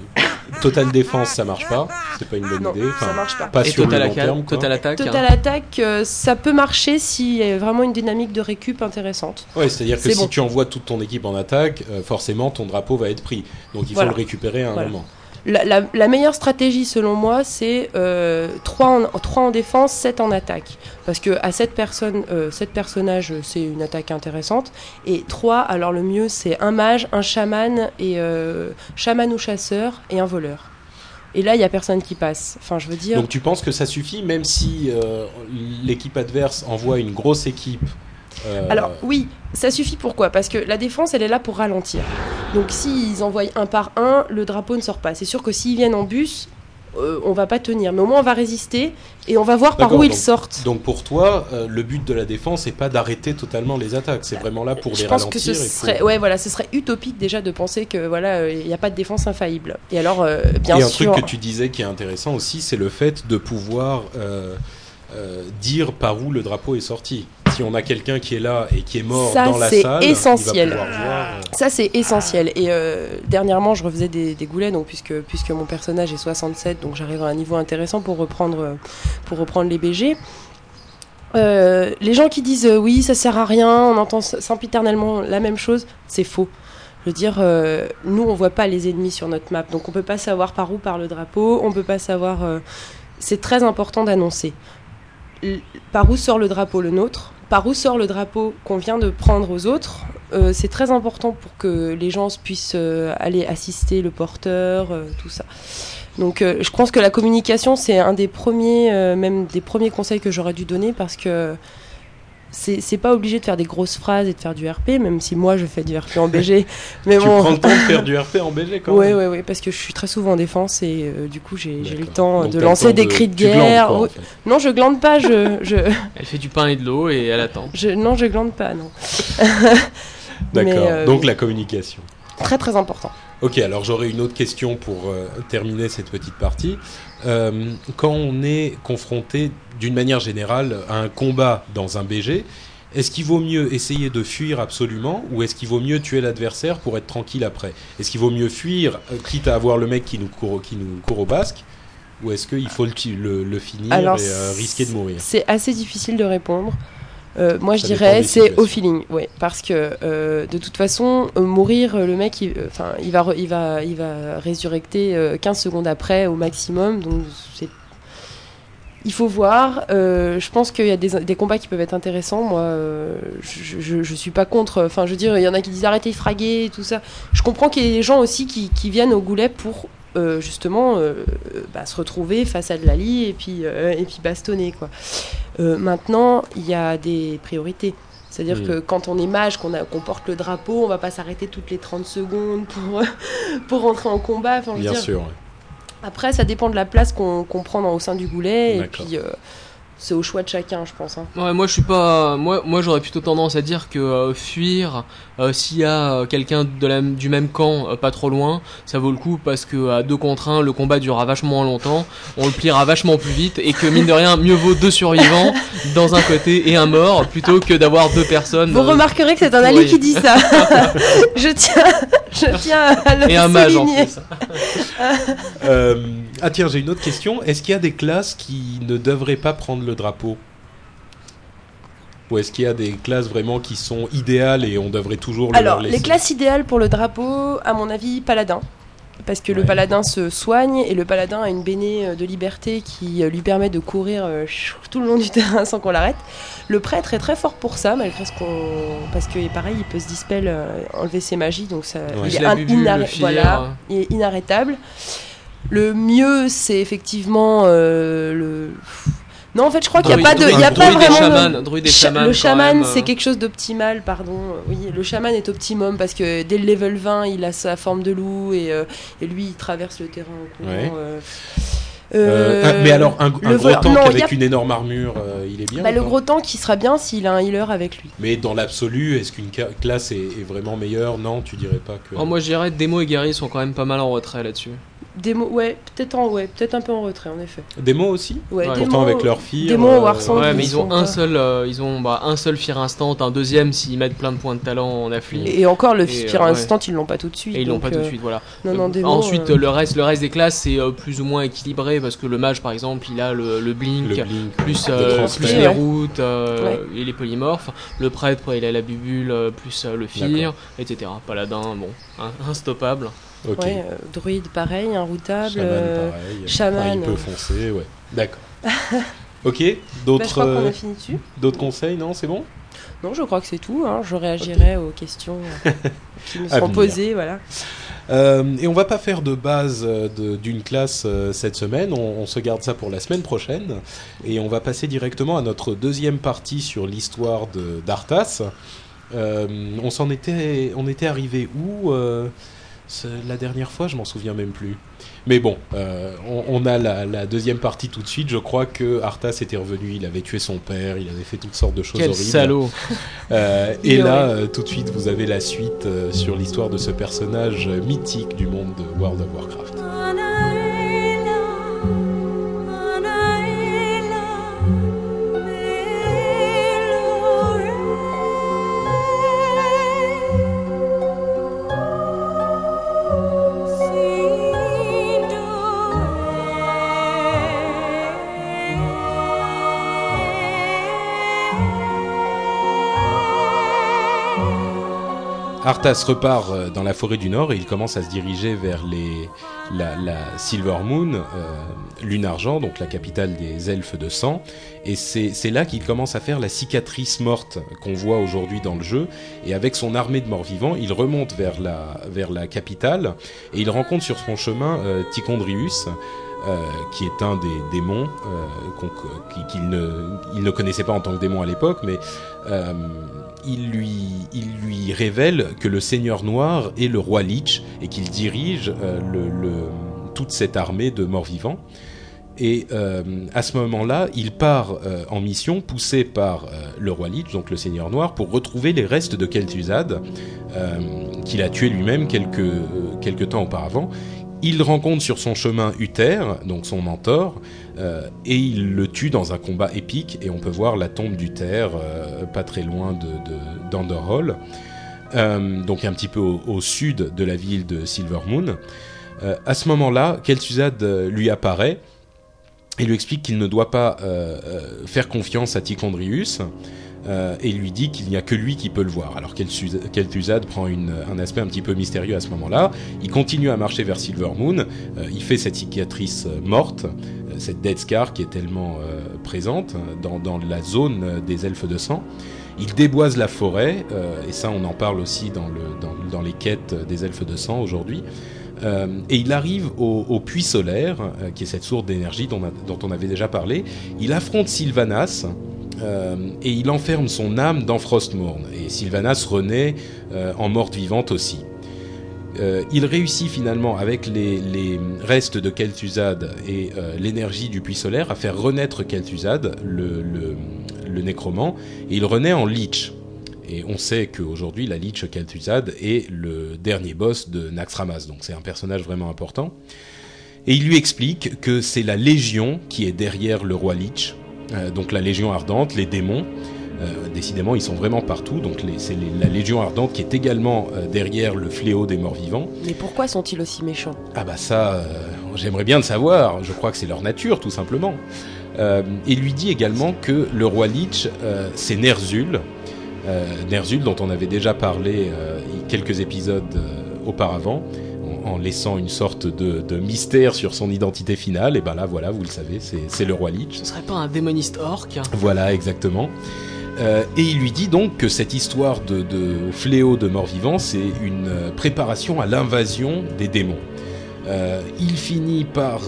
Speaker 1: total défense, ça marche pas, c'est pas une bonne idée.
Speaker 2: ça marche pas.
Speaker 3: pas et total, attaque, total attaque
Speaker 2: Total hein. attaque, euh, ça peut marcher s'il y a vraiment une dynamique de récup intéressante.
Speaker 1: Ouais, c'est-à-dire que si tu envoies toute ton équipe en attaque, euh, forcément ton drapeau va être pris, donc il faut le récupérer à un moment.
Speaker 2: La, meilleure stratégie selon moi, c'est euh, 3, en, en défense, 7 en attaque. Parce que à 7, personnes, euh, personnages, c'est une attaque intéressante. Et 3, alors le mieux, c'est un mage, un chaman, et euh, ou chasseur, et un voleur. Et là, il n'y a personne qui passe. Enfin, je veux dire.
Speaker 1: Donc tu penses que ça suffit, même si euh, l'équipe adverse envoie une grosse équipe
Speaker 2: euh, Alors oui, ça suffit pourquoi? Parce que la défense, elle est là pour ralentir. Donc s'ils envoient un par un, le drapeau ne sort pas. C'est sûr que s'ils viennent en bus, euh, on va pas tenir, mais au moins on va résister et on va voir par où ils sortent.
Speaker 1: Donc pour toi, euh, le but de la défense n'est pas d'arrêter totalement les attaques, c'est vraiment là pour les ralentir. Je pense que
Speaker 2: ce serait, ouais, voilà, ce serait utopique déjà de penser que voilà, il n'y a pas de défense infaillible. Et alors, bien
Speaker 1: et
Speaker 2: un
Speaker 1: truc que tu disais qui est intéressant aussi, c'est le fait de pouvoir dire par où le drapeau est sorti si on a quelqu'un qui est là et qui est mort dans la salle,
Speaker 2: essentiel. Euh, Ça c'est essentiel. Et euh, dernièrement, je refaisais des, goulets, donc puisque puisque mon personnage est 67, donc j'arrive à un niveau intéressant pour reprendre pour reprendre les BG. Euh, les gens qui disent oui, ça sert à rien, on entend sempiternellement la même chose, c'est faux. Je veux dire, nous on voit pas les ennemis sur notre map, donc on peut pas savoir par où part le drapeau, on peut pas savoir. c'est très important d'annoncer par où sort le drapeau le nôtre? Par où sort le drapeau qu'on vient de prendre aux autres. Euh, c'est très important pour que les gens puissent euh, aller assister le porteur, euh, tout ça. Donc je pense que la communication, c'est un des premiers, même des premiers conseils que j'aurais dû donner parce que c'est pas obligé de faire des grosses phrases et de faire du RP, même si moi je fais du RP en BG.
Speaker 1: mais tu prends le temps de faire du RP en BG quand
Speaker 2: même Oui, oui, oui, parce que je suis très souvent en défense et euh, du coup j'ai le temps de lancer des cris de guerre. Non, je glande pas. Je, je...
Speaker 3: Elle fait du pain et de l'eau et elle attend.
Speaker 2: Je... Non, je glande pas, non.
Speaker 1: D'accord, euh, donc la communication.
Speaker 2: Très très important.
Speaker 1: Ok, alors j'aurais une autre question pour euh, terminer cette petite partie. Euh, quand on est confronté d'une manière générale à un combat dans un BG, est-ce qu'il vaut mieux essayer de fuir absolument ou est-ce qu'il vaut mieux tuer l'adversaire pour être tranquille après? Est-ce qu'il vaut mieux fuir, euh, quitte à avoir le mec qui nous court, qui nous court au basque ou est-ce qu'il faut le, le, finir et risquer de mourir?
Speaker 2: C'est assez difficile de répondre. Euh, moi, je dirais c'est au feeling, ouais, parce que euh, de toute façon, euh, mourir, le mec, enfin, il, va, il va, il va résurrecter 15 secondes après au maximum, donc c'est il faut voir. je pense qu'il y a des, combats qui peuvent être intéressants. Moi, je, je, suis pas contre. Enfin, je veux dire, il y en a qui disent arrêtez de fraguer tout ça. Je comprends qu'il y ait des gens aussi qui, qui viennent au goulet pour euh, justement euh, bah, se retrouver face à de la lie et puis, euh, et puis bastonner. Quoi. maintenant, il y a des priorités. C'est-à-dire que quand on est mage, qu'on porte le drapeau, on va pas s'arrêter toutes les 30 secondes pour, pour rentrer en combat.
Speaker 1: Bien sûr.
Speaker 2: Après, ça dépend de la place qu'on prend au sein du goulet. Et puis, c'est au choix de chacun, je pense. Hein.
Speaker 3: Ouais, moi je suis pas, moi, moi j'aurais plutôt tendance à dire que euh, fuir euh, s'il y a euh, quelqu'un du même camp pas trop loin, ça vaut le coup parce que à deux contre un, le combat durera vachement longtemps, on le pliera vachement plus vite et que mine de rien, mieux vaut deux survivants dans un côté et un mort plutôt que d'avoir deux personnes.
Speaker 2: Vous remarquerez que c'est un Ali qui dit ça. je tiens, je tiens à le
Speaker 3: et un mage en plus.
Speaker 1: ah tiens, j'ai une autre question. Est-ce qu'il y a des classes qui ne devraient pas prendre le drapeau ou est-ce qu'il y a des classes vraiment qui sont idéales et on devrait toujours le
Speaker 2: Alors, les classes idéales pour le drapeau, à mon avis, paladin. Parce que le paladin se soigne et le paladin a une béné euh, de liberté qui euh, lui permet de courir euh, tout le long du terrain sans qu'on l'arrête. Le prêtre est très fort pour ça, malgré ce qu'on. Parce que pareil, il peut se dispel, enlever ses magies, donc ça,
Speaker 3: il, est
Speaker 2: voilà, il est inarrêtable. Le mieux, c'est effectivement le non, en fait, je crois qu'il n'y a pas de, il y a pas vraiment. le chaman, c'est euh. quelque chose d'optimal, pardon. Oui, le chaman est optimum parce que dès le level 20, il a sa forme de loup et, euh, et lui, il traverse le terrain en courant.
Speaker 1: Euh. mais alors, un, gros tank avec une énorme armure, il est bien
Speaker 2: bah, Le gros tank, qui sera bien s'il a un healer avec lui.
Speaker 1: Mais dans l'absolu, est-ce qu'une classe est, vraiment meilleure? Non, tu dirais pas que.
Speaker 3: Oh, moi, je dirais Demo et Gary sont quand même pas mal en retrait là-dessus.
Speaker 2: Démo, ouais, peut-être en, ouais, peut-être un peu en retrait en effet.
Speaker 1: Démo aussi.
Speaker 2: Ouais,
Speaker 1: Pourtant avec leur fille.
Speaker 2: Démo
Speaker 3: euh, Ouais, mais ils, ont un seul, euh, ils ont bah, un seul Fear Instant, un deuxième s'ils mettent plein de points de talent en affli.
Speaker 2: Et, encore le Fear euh, Instant, ils l'ont pas tout de suite.
Speaker 3: Et ils l'ont pas tout de suite, voilà. Non, non, démo, ensuite, le reste, le reste des classes c'est plus ou moins équilibré parce que le mage par exemple, il a le, le blink, plus, plus les routes et les polymorphes. Le prêtre, il a la bubule plus le fear, etc. Paladin, bon, instoppable.
Speaker 2: Ouais, euh, druide pareil, inroutable. Chaman
Speaker 1: euh, pareil. Chaman. il peut foncer, ouais. D'accord. ok, d'autres
Speaker 2: bah, euh,
Speaker 1: d'autres conseils, non C'est bon?
Speaker 2: Non, je crois que c'est tout. Hein. Je réagirai aux questions qui nous seront posées. Voilà.
Speaker 1: et on va pas faire de base d'une classe cette semaine, on, on, se garde ça pour la semaine prochaine. Et on va passer directement à notre deuxième partie sur l'histoire d'Arthas. on s'en était, on était arrivé où la dernière fois, je m'en souviens même plus. Mais bon, euh, on, a la, deuxième partie tout de suite. Je crois que Arthas était revenu, il avait tué son père, il avait fait toutes sortes de choses
Speaker 3: Quel
Speaker 1: horribles.
Speaker 3: salaud
Speaker 1: euh, Et là, euh, tout de suite, vous avez la suite sur l'histoire de ce personnage mythique du monde de World of Warcraft. Arthas repart euh, dans la forêt du Nord et il commence à se diriger vers la, Silver Moon, euh, Lune Argent, donc la capitale des elfes de sang. Et c'est là qu'il commence à faire la cicatrice morte qu'on voit aujourd'hui dans le jeu. Et avec son armée de morts-vivants, il remonte vers la, vers la capitale et il rencontre sur son chemin euh, Tichondrius. Euh, qui est un des démons qu'il ne, ne connaissait pas en tant que démon à l'époque, mais il lui, révèle que le Seigneur Noir est le roi Lich et qu'il dirige euh, toute cette armée de morts-vivants. Et euh, à ce moment-là, il part euh, en mission, poussé par le roi Lich, donc le Seigneur Noir, pour retrouver les restes de Kel'Thuzad, qu'il a tué lui-même quelques, quelques temps auparavant. Il rencontre sur son chemin Uther, donc son mentor, euh, et il le tue dans un combat épique. Et on peut voir la tombe d'Uther euh, pas très loin de, d'Anderhall, euh, donc un petit peu au, sud de la ville de Silvermoon. à ce moment-là, Kel'Thuzad lui apparaît et lui explique qu'il ne doit pas faire confiance à Tichondrius et lui dit qu'il n'y a que lui qui peut le voir. Alors Kel'Thuzad prend un aspect un petit peu mystérieux à ce moment-là. Il continue à marcher vers Silver Moon. il fait cette cicatrice morte, cette Dead Scar qui est tellement présente dans, dans, la zone des elfes de sang. Il déboise la forêt, et ça on en parle aussi dans, le, dans, dans les quêtes des elfes de sang aujourd'hui. Euh, et il arrive au, puits solaire, euh, qui est cette source d'énergie dont, on avait déjà parlé. Il affronte Sylvanas. Euh, et il enferme son âme dans Frostmourne. Et Sylvanas renaît en morte vivante aussi. il réussit finalement avec les, restes de Kel'Thuzad et l'énergie du puits solaire à faire renaître Kel'Thuzad, le, nécromant, et il renaît en Lich. Et on sait qu'aujourd'hui, la Lich Kel'Thuzad est le dernier boss de Naxxramas, donc c'est un personnage vraiment important. Et il lui explique que c'est la Légion qui est derrière le roi Lich, euh, donc la Légion Ardente, les démons. Euh, décidément, ils sont vraiment partout, donc c'est la Légion Ardente qui est également euh, derrière le fléau des morts vivants.
Speaker 2: Mais pourquoi sont-ils aussi méchants?
Speaker 1: Ah bah ça, j'aimerais bien le savoir, je crois que c'est leur nature tout simplement. il lui dit également que le roi Lich, c'est Ner'zhul, euh, Ner'zhul dont on avait déjà parlé euh, quelques épisodes euh, auparavant en laissant une sorte de, mystère sur son identité finale. Et ben là, voilà, vous le savez, c'est le roi Lich.
Speaker 3: Ce serait pas un démoniste orc
Speaker 1: Voilà, exactement. et il lui dit donc que cette histoire de, fléau de mort-vivant, c'est une préparation à l'invasion des démons. il finit par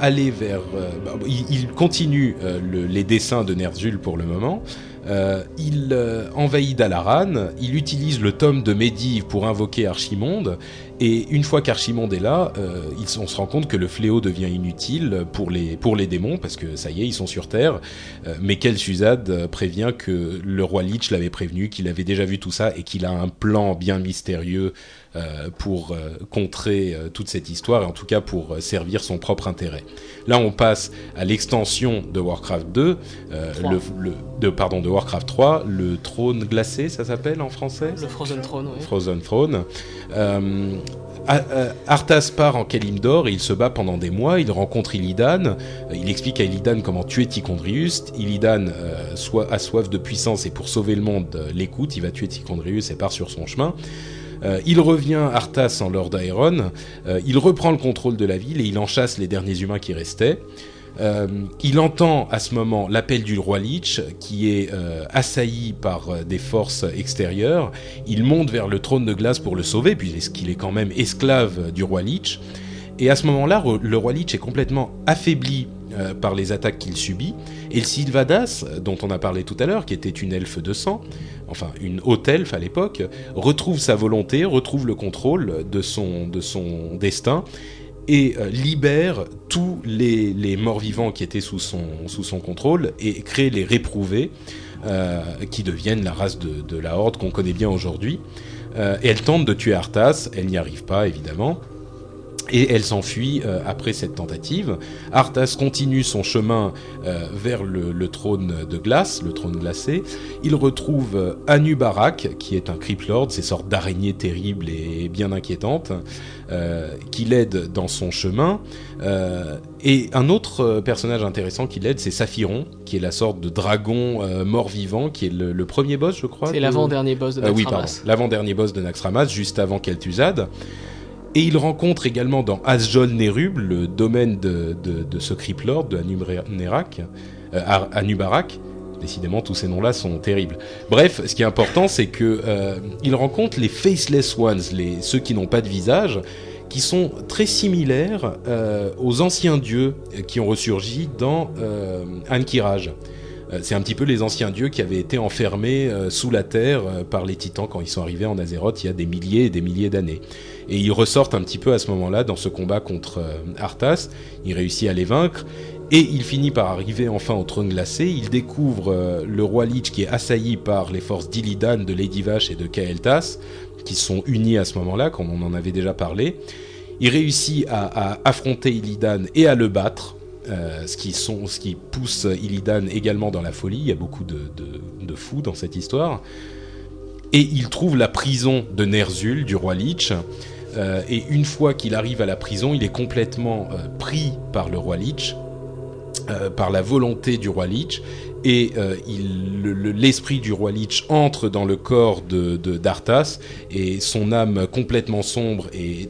Speaker 1: aller vers... Bah, il, continue les dessins de Ner'zhul pour le moment, euh, il euh, envahit Dalaran, il utilise le tome de Medivh pour invoquer Archimonde, et une fois qu'Archimonde est là, euh, on se rend compte que le fléau devient inutile pour les, démons, parce que ça y est, ils sont sur Terre, mais Kel'Thuzad prévient que le roi Lich l'avait prévenu, qu'il avait déjà vu tout ça, et qu'il a un plan bien mystérieux euh, pour euh, contrer euh, toute cette histoire et en tout cas pour servir son propre intérêt. Là, on passe à l'extension de Warcraft 2, le, de, pardon, de Warcraft 3, le trône glacé, ça s'appelle en français
Speaker 3: Le Frozen Throne, oui.
Speaker 1: Frozen Throne. Arthas part en Kalimdor et il se bat pendant des mois. Il rencontre Illidan. Il explique à Illidan comment tuer Tichondrius. Illidan a soif de puissance et pour sauver le monde l'écoute. Il va tuer Tichondrius et part sur son chemin. Euh, il revient Arthas en Lord Aeron, euh, il reprend le contrôle de la ville et il en chasse les derniers humains qui restaient. Euh, il entend à ce moment l'appel du roi Lich qui est assailli par des forces extérieures. Il monte vers le trône de glace pour le sauver puisqu'il est quand même esclave du roi Lich. Et à ce moment-là, le roi Lich est complètement affaibli euh, par les attaques qu'il subit. Et le Sylvadas, dont on a parlé tout à l'heure, qui était une elfe de sang, enfin une haute elfe à l'époque, retrouve sa volonté, retrouve le contrôle de son, de son destin et euh, libère tous les, morts-vivants qui étaient sous son, sous son contrôle et crée les réprouvés euh, qui deviennent la race de, de la Horde qu'on connaît bien aujourd'hui. et elle tente de tuer Arthas, elle n'y arrive pas évidemment et elle s'enfuit euh, après cette tentative. Arthas continue son chemin euh, vers le, trône de glace, le trône glacé. Il retrouve euh, Anubarak, qui est un Lord, ces sortes d'araignées terribles et bien inquiétantes, qui l'aide dans son chemin. et un autre personnage intéressant qui l'aide, c'est Saphiron, qui est la sorte de dragon mort-vivant, qui est le, premier boss, je crois.
Speaker 3: C'est l'avant-dernier boss de Naxxramas.
Speaker 1: oui, pardon, l'avant-dernier boss de Naxxramas, juste avant Kel'Thuzad. Et il rencontre également dans Asjol Nerub, le domaine de, ce Criplord, de Anubarak, euh, Anubarak. Décidément, tous ces noms-là sont terribles. Bref, ce qui est important, c'est que euh, il rencontre les Faceless Ones, ceux qui n'ont pas de visage, qui sont très similaires euh, aux anciens dieux qui ont ressurgi dans Ankiraj. C'est un petit peu les anciens dieux qui avaient été enfermés sous la terre par les titans quand ils sont arrivés en Azeroth il y a des milliers et des milliers d'années. Et ils ressortent un petit peu à ce moment-là dans ce combat contre euh, Arthas. Il réussit à les vaincre. Et il finit par arriver enfin au trône glacé. Il découvre euh, le roi Lich qui est assailli par les forces d'Illidan, de Lady Vache et de Kael'thas, qui sont unis à ce moment-là, comme on en avait déjà parlé. Il réussit à, affronter Illidan et à le battre, euh, ce, qui sont, ce qui pousse Illidan également dans la folie. Il y a beaucoup de, de, fous dans cette histoire. Et il trouve la prison de Ner'zhul, du roi Lich. Euh, et une fois qu'il arrive à la prison, il est complètement euh, pris par le roi Lich. par la volonté du roi Lich et l'esprit du roi Lich entre dans le corps de d'Arthas et son âme complètement sombre et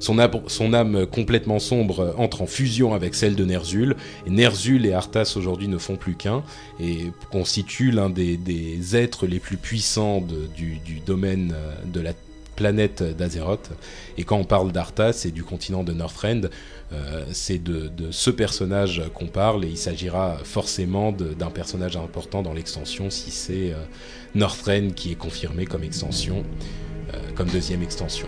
Speaker 1: son, âme, complètement sombre entre en fusion avec celle de Ner'zhul. Et Ner'zhul et Arthas aujourd'hui ne font plus qu'un et constituent l'un des, êtres les plus puissants du, domaine euh, de la planète d'Azeroth. Et quand on parle d'Arthas et du continent de Northrend, euh, c'est de, ce personnage qu'on parle et il s'agira forcément d'un personnage important dans l'extension si c'est euh, Northrend qui est confirmé comme extension, comme deuxième extension.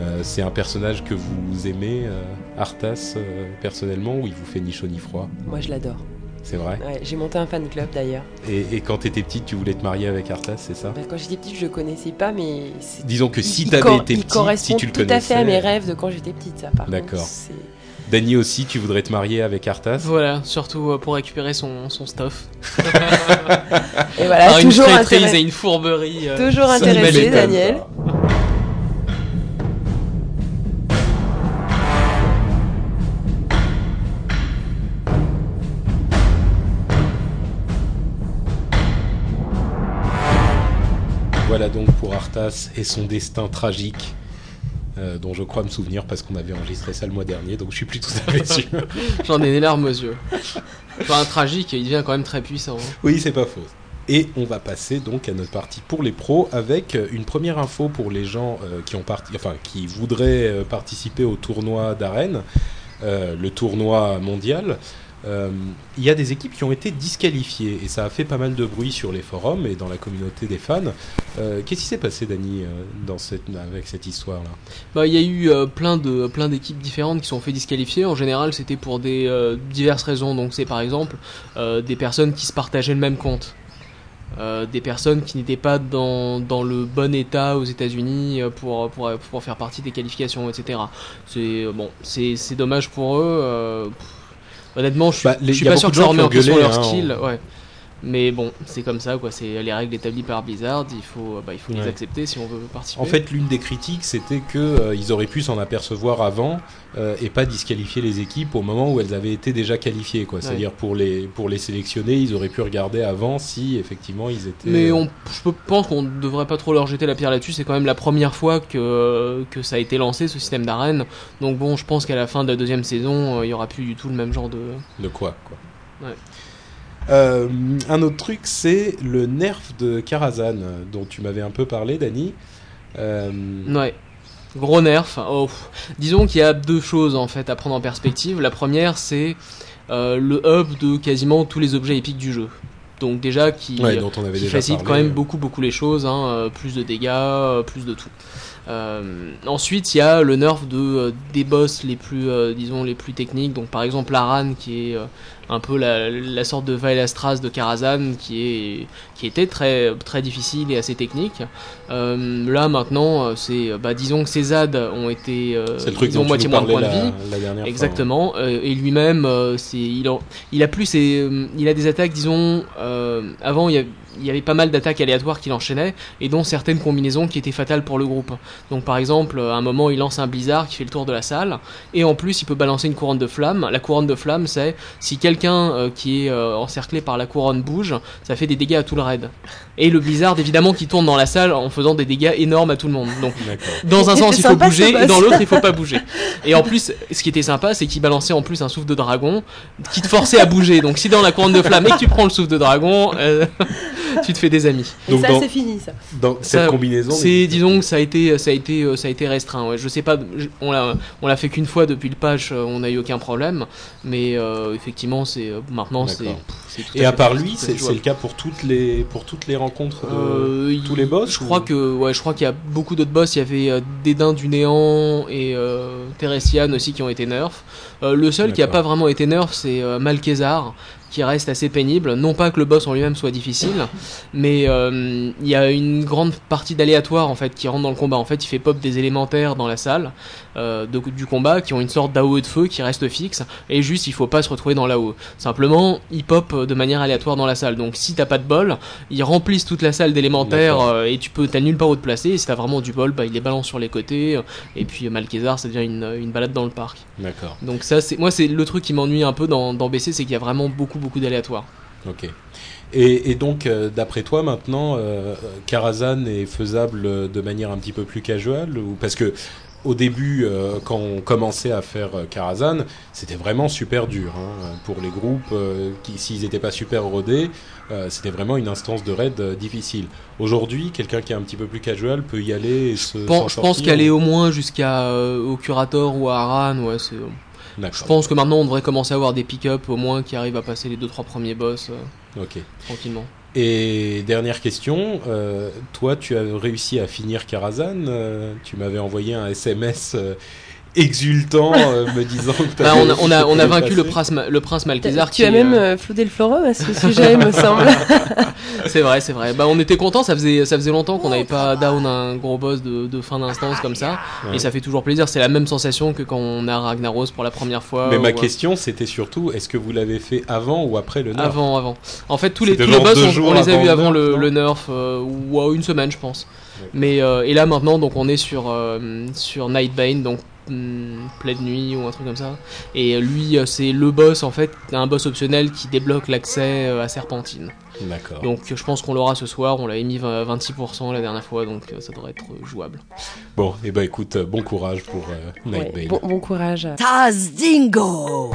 Speaker 1: Euh, c'est un personnage que vous aimez, euh, Arthas, euh, personnellement, ou il vous fait ni chaud ni froid?
Speaker 2: Moi, je l'adore.
Speaker 1: C'est vrai?
Speaker 2: J'ai monté un fan club d'ailleurs.
Speaker 1: Et, quand tu étais petite, tu voulais te marier avec Arthas, c'est ça?
Speaker 2: Bah, Quand j'étais petite, je le connaissais pas, mais.
Speaker 1: Disons que si tu avais été petite, si tu le
Speaker 2: tout à fait à mes rêves de quand j'étais petite, ça,
Speaker 1: D'accord. Dany aussi, tu voudrais te marier avec Arthas?
Speaker 3: Voilà, surtout pour récupérer son, son stuff.
Speaker 2: et voilà, toujours
Speaker 3: une traîtrise et une fourberie.
Speaker 2: toujours intéressé, Daniel.
Speaker 1: Voilà donc pour Arthas et son destin tragique. Euh, dont je crois me souvenir parce qu'on avait enregistré ça le mois dernier, donc je suis plus tout à fait sûr.
Speaker 3: J'en ai des larmes aux yeux. Enfin, un tragique, il devient quand même très puissant. Hein.
Speaker 1: Oui, c'est pas faux. Et on va passer donc à notre partie pour les pros avec une première info pour les gens euh, qui ont parti, enfin qui voudraient euh, participer au tournoi d'arène, le tournoi mondial. Euh, il y a des équipes qui ont été disqualifiées et ça a fait pas mal de bruit sur les forums et dans la communauté des fans. Euh, qu'est-ce qui s'est passé, Dani, euh, avec cette histoire-là?
Speaker 3: Bah, Il y a eu plein de plein d'équipes différentes qui sont fait disqualifier. En général, c'était pour des diverses raisons. Donc, c'est par exemple des personnes qui se partageaient le même compte. des personnes qui n'étaient pas dans, dans, le bon état aux États-Unis pour, pour, pour, faire partie des qualifications, etc. C'est bon, c'est dommage pour eux. Honnêtement, je suis, bah, suis pas sûr que ça remet en question leur hein, skill. Ouais. Mais bon, c'est comme ça, quoi. C'est les règles établies par Blizzard. Il faut, bah, il faut les accepter si on veut participer.
Speaker 1: En fait, l'une des critiques, c'était que euh, ils auraient pu s'en apercevoir avant euh, et pas disqualifier les équipes au moment où elles avaient été déjà qualifiées, quoi. C'est-à-dire pour les pour les sélectionner, ils auraient pu regarder avant si effectivement ils étaient.
Speaker 3: Mais on, je pense qu'on ne devrait pas trop leur jeter la pierre là-dessus. C'est quand même la première fois que que ça a été lancé ce système d'arène. Donc bon, je pense qu'à la fin de la deuxième saison, euh, il y aura plus du tout le même genre de.
Speaker 1: De quoi, quoi. Ouais. Euh, un autre truc, c'est le nerf de Karazhan, dont tu m'avais un peu parlé, Dani.
Speaker 3: Euh... Ouais. Gros nerf. Oh. Disons qu'il y a deux choses en fait à prendre en perspective. La première, c'est euh, le hub de quasiment tous les objets épiques du jeu. Donc déjà qui, facilite quand même beaucoup beaucoup les choses, hein, plus de dégâts, plus de tout. Ensuite, il y a le nerf de des boss les plus, disons les plus techniques. Donc par exemple Aran qui est un peu la, sorte de Vaelastras de Karazhan qui, est, qui était très, très difficile et assez technique. Euh, là maintenant, euh, c'est, bah, disons que ces ZAD ont été, euh,
Speaker 1: ils ont moitié moins de points de vie.
Speaker 3: Exactement. et lui-même, c'est, il, a, il a plus, il a des attaques, disons, avant il y a il y avait pas mal d'attaques aléatoires qu'il enchaînait et dont certaines combinaisons qui étaient fatales pour le groupe. Donc par exemple, à un moment, il lance un blizzard qui fait le tour de la salle et en plus, il peut balancer une couronne de flamme. La couronne de flamme, c'est si quelqu'un euh, qui est euh, encerclé par la couronne bouge, ça fait des dégâts à tout le raid. Et le blizzard, évidemment, qui tourne dans la salle en faisant des dégâts énormes à tout le monde. Donc dans un sens, il faut bouger et dans l'autre, il faut pas bouger. Et en plus, ce qui était sympa, c'est qu'il balançait en plus un souffle de dragon qui te forçait à bouger. Donc si dans la couronne de flamme et que tu prends le souffle de dragon, euh, tu te fais des amis.
Speaker 2: Et Donc ça, c'est fini, ça.
Speaker 1: Dans cette combinaison.
Speaker 3: C'est, disons que ça a été, ça a été, euh, ça a été restreint. Ouais. Je sais pas, on l'a, on l'a fait qu'une fois depuis le patch, euh, on n'a eu aucun problème. Mais euh, effectivement, c'est maintenant, c'est.
Speaker 1: Et à, part lui, c'est, le cas pour toutes les, pour toutes les rencontres de tous les boss.
Speaker 3: Je crois que, ouais, je crois qu'il y a beaucoup d'autres boss. Il y avait Dédain du néant et Teresian aussi qui ont été nerfs. le seul qui a pas vraiment été nerf, c'est Malkezar qui reste assez pénible. Non pas que le boss en lui-même soit difficile, mais euh, il y a une grande partie d'aléatoire en fait qui rentre dans le combat. En fait, il fait pop des élémentaires dans la salle euh, du combat qui ont une sorte d'AOE de feu qui reste fixe et juste il faut pas se retrouver dans l'AOE. Simplement, ils pop de manière aléatoire dans la salle. Donc si t'as pas de bol, ils remplissent toute la salle d'élémentaires euh, et tu peux t'as nulle part où te placer. Et si t'as vraiment du bol, bah il les balance sur les côtés et puis Malkezar ça devient une, une balade dans le parc.
Speaker 1: D'accord.
Speaker 3: Donc ça c'est moi c'est le truc qui m'ennuie un peu dans, dans BC, c'est qu'il y a vraiment beaucoup beaucoup d'aléatoires.
Speaker 1: Ok. Et, donc, euh, d'après toi, maintenant, euh, Karazhan est faisable de manière un petit peu plus casual ou parce que au début, euh, quand on commençait à faire Karazhan, c'était vraiment super dur hein, pour les groupes qui, s'ils n'étaient pas super rodés, c'était vraiment une instance de raid difficile. Aujourd'hui, quelqu'un qui est un petit peu plus casual peut y aller et se.
Speaker 3: Je pense, qu'aller au moins jusqu'à au curator ou à Aran, ouais. Je pense que maintenant on devrait commencer à avoir des pick-up au moins qui arrivent à passer les 2-3 premiers boss euh, tranquillement.
Speaker 1: Et dernière question, euh, toi tu as réussi à finir Karazhan, euh, tu m'avais envoyé un SMS exultant, euh, me disant que
Speaker 3: bah, on, a, on, a, on a vaincu le prince, le prince.
Speaker 2: Tu as même euh, floudé le forum à ce sujet, me semble.
Speaker 3: c'est vrai, c'est vrai. Bah, on était content, ça faisait, ça faisait longtemps qu'on n'avait pas down un gros boss de, de fin d'instance comme ça, et ça fait toujours plaisir. C'est la même sensation que quand on a Ragnaros pour la première fois.
Speaker 1: Mais ma question, c'était surtout, est-ce que vous l'avez fait avant ou après le nerf
Speaker 3: Avant, avant. En fait, tous les, tous les boss, on, les a eu avant le, le, nerf, euh, ou une semaine, je pense. Mais et là maintenant, donc on est sur sur Nightbane, donc pleine nuit ou un truc comme ça. Et lui, euh, c'est le boss en fait, un boss optionnel qui débloque l'accès euh, à Serpentine.
Speaker 1: D'accord.
Speaker 3: Donc je pense qu'on l'aura ce soir, on l'avait mis 26% la dernière fois, donc euh, ça devrait être jouable.
Speaker 1: Bon, et eh ben écoute, bon courage pour Nightbane.
Speaker 2: bon, bon, courage.
Speaker 5: Taz Dingo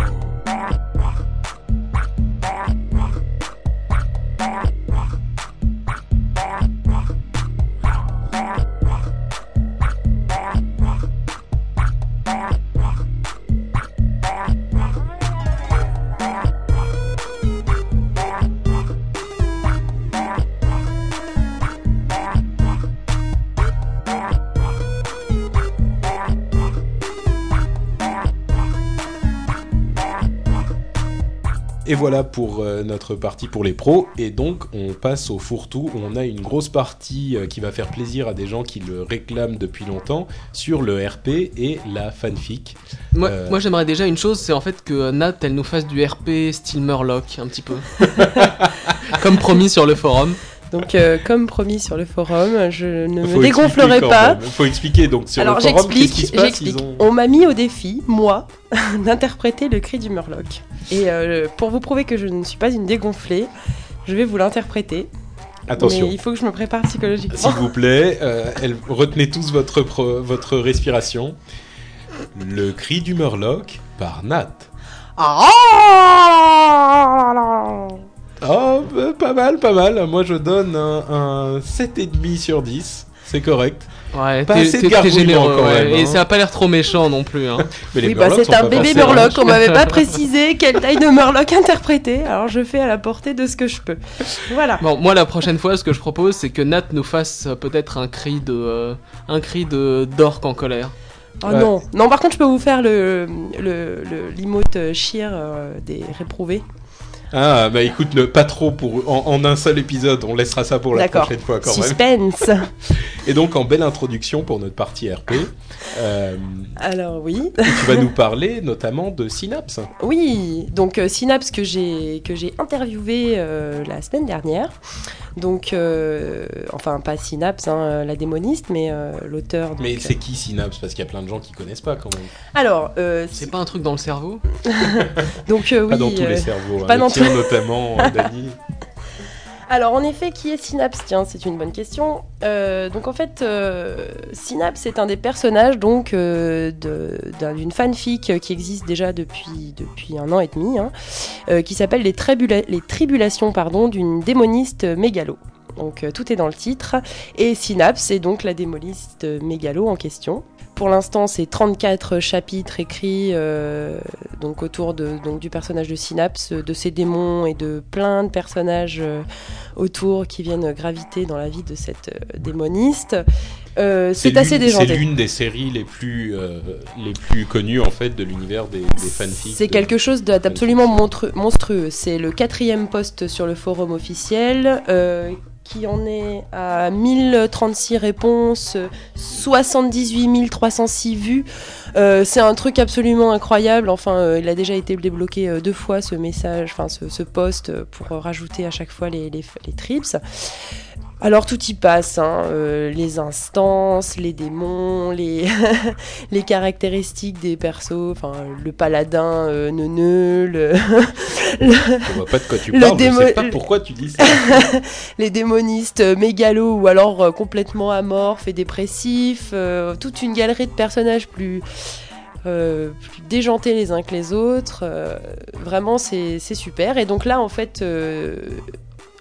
Speaker 1: Et voilà pour euh, notre partie pour les pros. Et donc, on passe au fourre-tout. On a une grosse partie euh, qui va faire plaisir à des gens qui le réclament depuis longtemps sur le RP et la fanfic.
Speaker 3: Moi, euh, moi j'aimerais déjà une chose, c'est en fait que Nat, elle nous fasse du RP style Murloc, un petit peu. Comme promis sur le forum.
Speaker 2: Donc, comme promis sur le forum, je ne me dégonflerai pas.
Speaker 1: Il faut expliquer donc sur
Speaker 2: Alors,
Speaker 1: le forum
Speaker 2: qu'est-ce qui se passe. On m'a mis au défi, moi, d'interpréter le cri du Murloc. Et euh, pour vous prouver que je ne suis pas une dégonflée, je vais vous l'interpréter.
Speaker 1: Attention.
Speaker 2: Mais il faut que je me prépare psychologiquement.
Speaker 1: S'il vous plaît, euh, retenez tous votre, votre respiration. Le cri du Murloc par Nat.
Speaker 2: Ah
Speaker 1: Oh, pas mal, pas mal. Moi, je donne un, un 7,5 sur 10. C'est correct.
Speaker 3: Ouais, t'es généreux. Et hein. ça a pas l'air trop méchant non plus. Hein.
Speaker 2: oui, bah c'est un bébé Murloc. On m'avait pas précisé quelle taille de Murloc interpréter. Alors je fais à la portée de ce que je peux. Voilà.
Speaker 3: Bon, moi la prochaine fois, ce que je propose, c'est que Nat nous fasse euh, peut-être un cri de, euh, un cri de d'orque en colère.
Speaker 2: Oh non, non. Par contre, je peux vous faire le le l'imote euh, des réprouvés.
Speaker 1: Ah, bah écoute, pas trop pour en, un seul épisode, on laissera ça pour la prochaine fois quand
Speaker 2: même. Suspense
Speaker 1: Et donc, en belle introduction pour notre partie RP.
Speaker 2: Euh, Alors, oui.
Speaker 1: tu vas nous parler notamment de Synapse.
Speaker 2: Oui, donc euh, Synapse que j'ai interviewé euh, la semaine dernière. Donc, euh, enfin, pas Synapse, hein, la démoniste, mais euh, l'auteur.
Speaker 1: Mais c'est qui Synapse? Parce qu'il y a plein de gens qui connaissent pas quand même.
Speaker 2: Alors,
Speaker 3: c'est pas un truc dans le cerveau?
Speaker 2: Donc, oui.
Speaker 1: Pas dans tous les cerveaux, pas hein, dans notamment, Dani.
Speaker 2: Alors en effet, qui est Synapse? Tiens, c'est une bonne question. Euh, donc en fait, euh, Synapse est un des personnages donc euh, d'une fanfic qui existe déjà depuis, depuis un an et demi, hein, qui s'appelle les, les, Tribulations pardon d'une démoniste mégalo. Donc tout est dans le titre. Et Synapse est donc la démoniste mégalo en question. Pour l'instant, c'est 34 chapitres écrits euh, donc autour de, donc, du personnage de Synapse, de ses démons et de plein de personnages euh, autour qui viennent graviter dans la vie de cette euh, démoniste. c'est assez déjanté.
Speaker 1: C'est l'une des séries les plus, les plus connues en fait de l'univers des, des fanfics.
Speaker 2: C'est quelque chose d'absolument monstrueux. C'est le quatrième poste sur le forum officiel qui en est à 1036 réponses, 78 306 vues. c'est un truc absolument incroyable. Enfin, il a déjà été débloqué deux fois ce message, enfin ce, post pour rajouter à chaque fois les, les, les trips. Alors tout y passe, hein, euh, les instances, les démons, les, les caractéristiques des persos, enfin le paladin euh, neuneux, le,
Speaker 1: Je vois pas de quoi tu parles, je sais pas pourquoi tu dis ça.
Speaker 2: les démonistes mégalos ou alors euh, complètement amorphes et dépressifs, toute une galerie de personnages plus... plus déjantés les uns que les autres. vraiment, c'est super. Et donc là, en fait,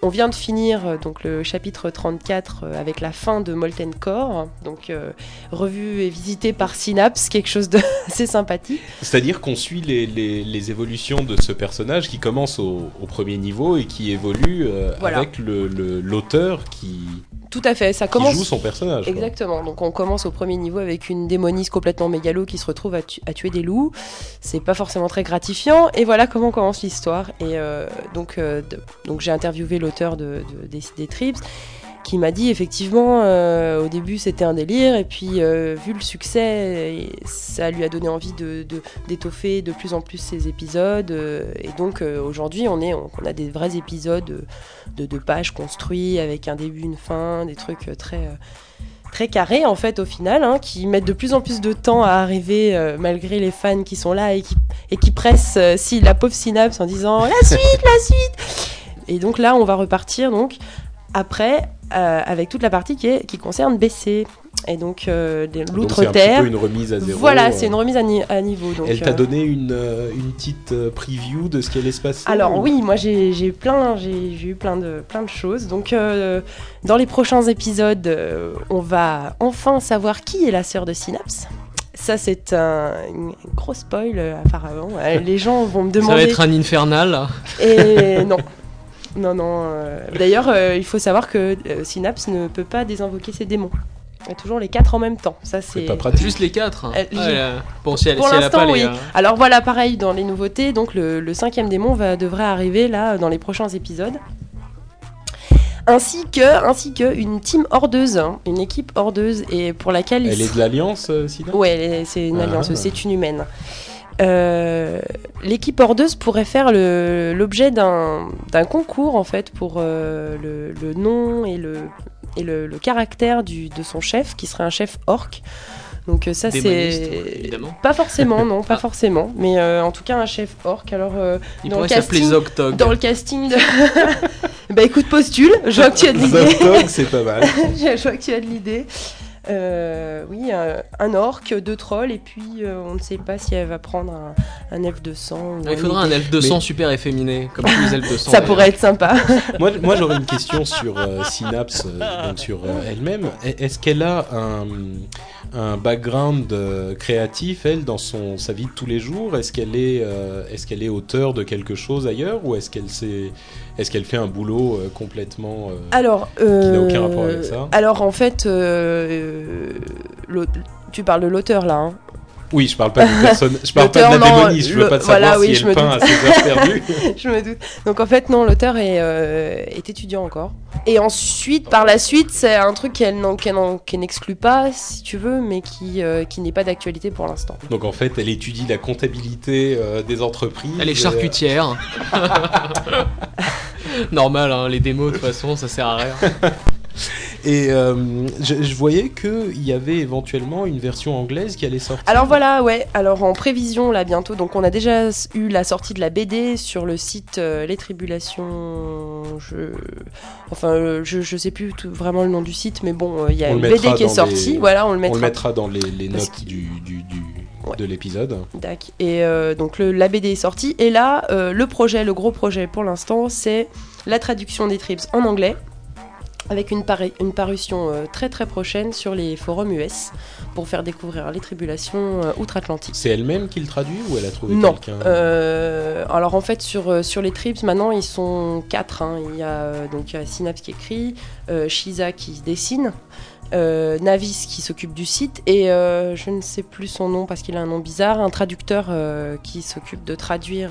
Speaker 2: on vient de finir euh, donc le chapitre 34 euh, avec la fin de Molten Core, donc euh, revu et visité par Synapse, quelque chose de assez sympathique.
Speaker 1: C'est-à-dire qu'on suit les, évolutions de ce personnage qui commence au, premier niveau et qui évolue avec l'auteur qui
Speaker 2: tout à fait, ça commence.
Speaker 1: Qui joue son personnage.
Speaker 2: Exactement. Donc on commence au premier niveau avec une démoniste complètement mégalo qui se retrouve à, tuer des loups. C'est pas forcément très gratifiant. Et voilà comment commence l'histoire. Et euh, donc, euh, donc j'ai interviewé l'auteur de, des, des Trips qui m'a dit effectivement euh, au début c'était un délire et puis euh, vu le succès ça lui a donné envie de d'étoffer de, plus en plus ses épisodes euh, et donc aujourd'hui on est on, a des vrais épisodes de deux pages construits avec un début une fin des trucs très très carrés en fait au final hein, qui mettent de plus en plus de temps à arriver malgré les fans qui sont là et qui, et qui pressent si la pauvre synapse en disant la suite la suite! Et donc là on va repartir donc après euh, avec toute la partie qui, est, qui concerne BC. Et donc, euh, l'outre-terre.
Speaker 1: C'est une remise à zéro.
Speaker 2: Voilà, c'est une remise à, niveau. Donc,
Speaker 1: elle t'a euh, donné une, une, petite preview de ce qui allait se passer
Speaker 2: Alors, oui, moi j'ai plein, j'ai eu plein de, plein de choses. Donc, dans les prochains épisodes, on va enfin savoir qui est la sœur de Synapse. Ça, c'est un gros spoil, apparemment. Les gens vont me demander. Ça
Speaker 3: va être un infernal.
Speaker 2: Et non. Non, non. Euh, d'ailleurs, euh, il faut savoir que euh, Synapse ne peut pas désinvoquer ses démons. Il y a toujours les quatre en même temps. Ça, c'est
Speaker 3: pas pratique. Juste les quatre. bon, si elle,
Speaker 2: Pour
Speaker 3: l'instant, oui.
Speaker 2: Alors voilà, pareil dans les nouveautés. Donc le, cinquième démon va, devrait arriver là dans les prochains épisodes. Ainsi que, ainsi que une team hordeuse, hein, une équipe hordeuse et pour laquelle
Speaker 1: elle est de l'alliance, Synapse?
Speaker 2: Ouais, c'est une alliance, ah. c'est une humaine. Euh, l'équipe ordeuse pourrait faire l'objet d'un concours en fait pour euh, le, nom et le, et le, caractère du, de son chef, qui serait un chef orc. Donc euh, ça c'est pas forcément non pas ah. forcément. Mais en tout cas un chef orc. Alors
Speaker 3: il dans, le casting,
Speaker 2: dans le casting de bah écoute postule. Je vois que tu as de l'idée.
Speaker 1: c'est pas mal.
Speaker 2: Je vois que tu as de l'idée euh, oui, un, orc, deux trolls, et puis euh, on ne sait pas si elle va prendre un, elfe de sang.
Speaker 3: il faudra un elfe de sang super efféminé, comme tous les elfes de sang.
Speaker 2: Ça pourrait être sympa.
Speaker 1: moi, moi j'aurais une question sur euh, Synapse, donc sur elle-même. Est-ce qu'elle a un un background euh, créatif, elle, dans son, sa vie de tous les jours? Est-ce qu'elle est, euh, est, qu'elle est auteur de quelque chose ailleurs ou est-ce qu'elle est-ce qu'elle fait un boulot euh, complètement
Speaker 2: alors,
Speaker 1: qui n'a aucun rapport avec ça
Speaker 2: Alors en fait, tu parles de l'auteur là. Hein
Speaker 1: oui, je parle pas de personne, je parle pas de la démoniste, je veux pas de savoir si elle peint à ses heures perdues.
Speaker 2: je me doute. Donc en fait non, l'auteur est, euh, est, étudiant encore. Et ensuite, par la suite, c'est un truc qu'elle n'exclut pas, si tu veux, mais qui, euh, qui n'est pas d'actualité pour l'instant.
Speaker 1: Donc en fait, elle étudie la comptabilité euh, des entreprises.
Speaker 3: Elle est charcutière. Normal, hein, les démos de toute façon, ça sert à rien.
Speaker 1: Et euh, je, voyais qu'il y avait éventuellement une version anglaise qui allait sortir.
Speaker 2: Alors voilà, ouais. Alors en prévision là bientôt. Donc on a déjà eu la sortie de la BD sur le site euh, Les Tribulations. Je... Enfin, euh, je, je sais plus vraiment le nom du site, mais bon, il y a une BD qui est sortie. Voilà, on le mettra.
Speaker 1: On le mettra dans les, notes du, du, du... de l'épisode.
Speaker 2: D'accord. Et donc le, la BD est sortie. Et là, le projet, le gros projet pour l'instant, c'est la traduction des trips en anglais avec une, une parution euh, très très prochaine sur les forums US pour faire découvrir les tribulations euh, outre-Atlantique.
Speaker 1: C'est elle-même qui le traduit ou elle a trouvé
Speaker 2: quelqu'un? Euh, Alors en fait sur, sur les trips maintenant ils sont quatre. Hein. Il y a donc Synapse qui écrit, Shiza qui dessine, euh, Navis qui s'occupe du site et euh, je ne sais plus son nom parce qu'il a un nom bizarre, un traducteur euh, qui s'occupe de traduire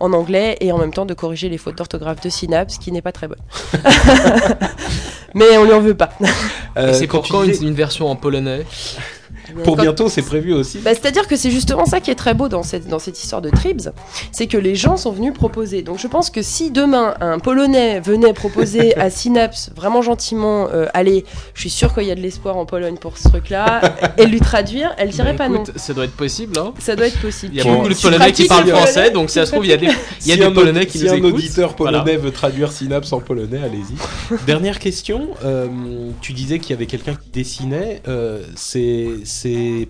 Speaker 2: en anglais et en même temps de corriger les fautes d'orthographe de Synapse qui n'est pas très bonne. Mais on lui en veut pas.
Speaker 3: c'est pour quand une version en polonais?
Speaker 1: Pour bientôt, c'est prévu aussi.
Speaker 2: Bah, c'est-à-dire que c'est justement ça qui est très beau dans cette, dans cette histoire de Tribs, c'est que les gens sont venus proposer. Donc je pense que si demain un Polonais venait proposer à Synapse vraiment gentiment, euh, allez, je suis sûr qu'il y a de l'espoir en Pologne pour ce truc-là, et lui traduire, elle dirait bah, pas non.
Speaker 3: Ça doit être possible, hein
Speaker 2: Ça doit être possible.
Speaker 3: Il y a beaucoup de Polonais qui parlent français, donc ça se trouve, il y a des, il y a des Polonais qui
Speaker 1: nous
Speaker 3: écoutent.
Speaker 1: Si un auditeur polonais veut traduire Synapse en polonais, allez-y. Dernière question, euh, tu disais qu'il y avait quelqu'un qui dessinait, euh, c'est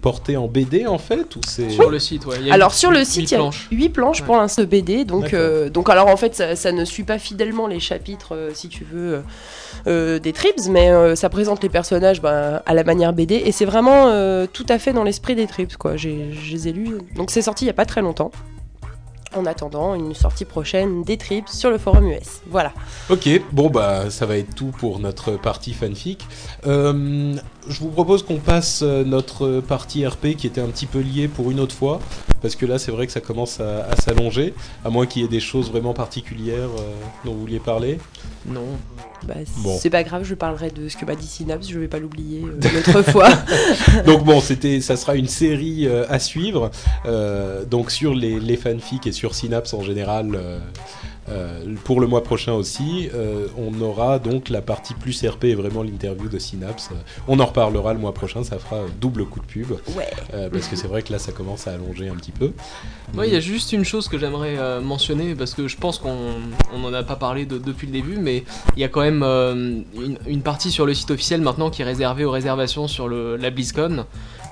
Speaker 1: porté en BD en fait ou c'est
Speaker 3: sur le site
Speaker 2: ouais. alors sur le site il y a 8 planches pour l'instant de BD donc euh, donc alors en fait ça, ne suit pas fidèlement les chapitres euh, si tu veux euh, des Tribs mais ça présente les personnages ben, à la manière BD et c'est vraiment tout à fait dans l'esprit des Tribs quoi j'ai les ai lus donc c'est sorti il y a pas très longtemps en attendant une sortie prochaine des trips sur le forum US. Voilà.
Speaker 1: Ok, bon bah ça va être tout pour notre partie fanfic. Euh, je vous propose qu'on passe euh, notre partie RP qui était un petit peu liée pour une autre fois, parce que là c'est vrai que ça commence à, s'allonger, à moins qu'il y ait des choses vraiment particulières euh, dont vous vouliez parler.
Speaker 2: Non, bah, c'est pas grave, je parlerai de ce que m'a dit Synapse, je vais pas l'oublier une autre fois.
Speaker 1: donc bon, c'était, ça sera une série à suivre, donc sur les, les fanfics et sur Synapse en général. Euh, pour le mois prochain aussi, euh, on aura donc la partie plus RP et vraiment l'interview de Synapse. On en reparlera le mois prochain, ça fera double coup de pub. Euh, parce que c'est vrai que là, ça commence à allonger un petit peu.
Speaker 3: Moi, il y a juste une chose que j'aimerais mentionner, parce que je pense qu'on n'en a pas parlé depuis le début, mais il y a quand même une, partie sur le site officiel maintenant qui est réservée aux réservations sur le, la BlizzCon.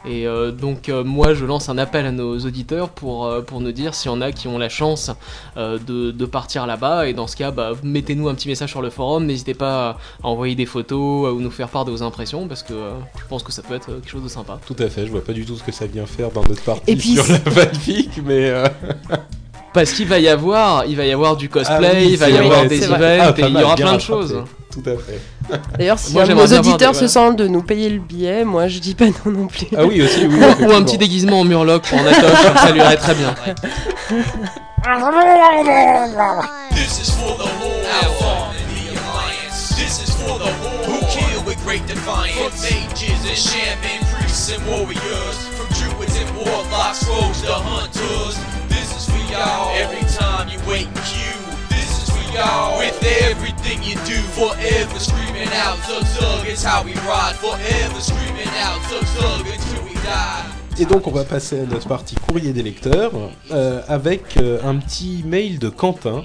Speaker 3: Et euh, donc euh, moi je lance un appel à nos auditeurs pour, euh, pour nous dire s'il y en a qui ont la chance de, de, partir là-bas. Et dans ce cas, bah, mettez-nous un petit message sur le forum. N'hésitez pas à envoyer des photos ou nous faire part de vos impressions parce que je pense que ça peut être quelque chose de sympa.
Speaker 1: Tout à fait, je vois pas du tout ce que ça vient faire dans notre partie sur la fanfic, mais...
Speaker 3: Parce qu'il va y avoir, il va y avoir du cosplay, ah il va y avoir des events, et il y aura plein de choses.
Speaker 1: Tout à fait.
Speaker 2: D'ailleurs, si nos auditeurs se sentent de nous payer le billet, moi je dis pas non non plus.
Speaker 1: Ah oui, aussi, oui.
Speaker 3: Ou un petit déguisement en murloc pour en atoche, ça lui irait très bien. This is for the whole This is for the whole who kill with great defiance? From mages and shaman priests and warriors. From druids and warlocks, rogues to hunters. This is for y'all. Every time you wait in queue.
Speaker 1: Et donc on va passer à notre partie courrier des lecteurs euh, avec euh, un petit mail de Quentin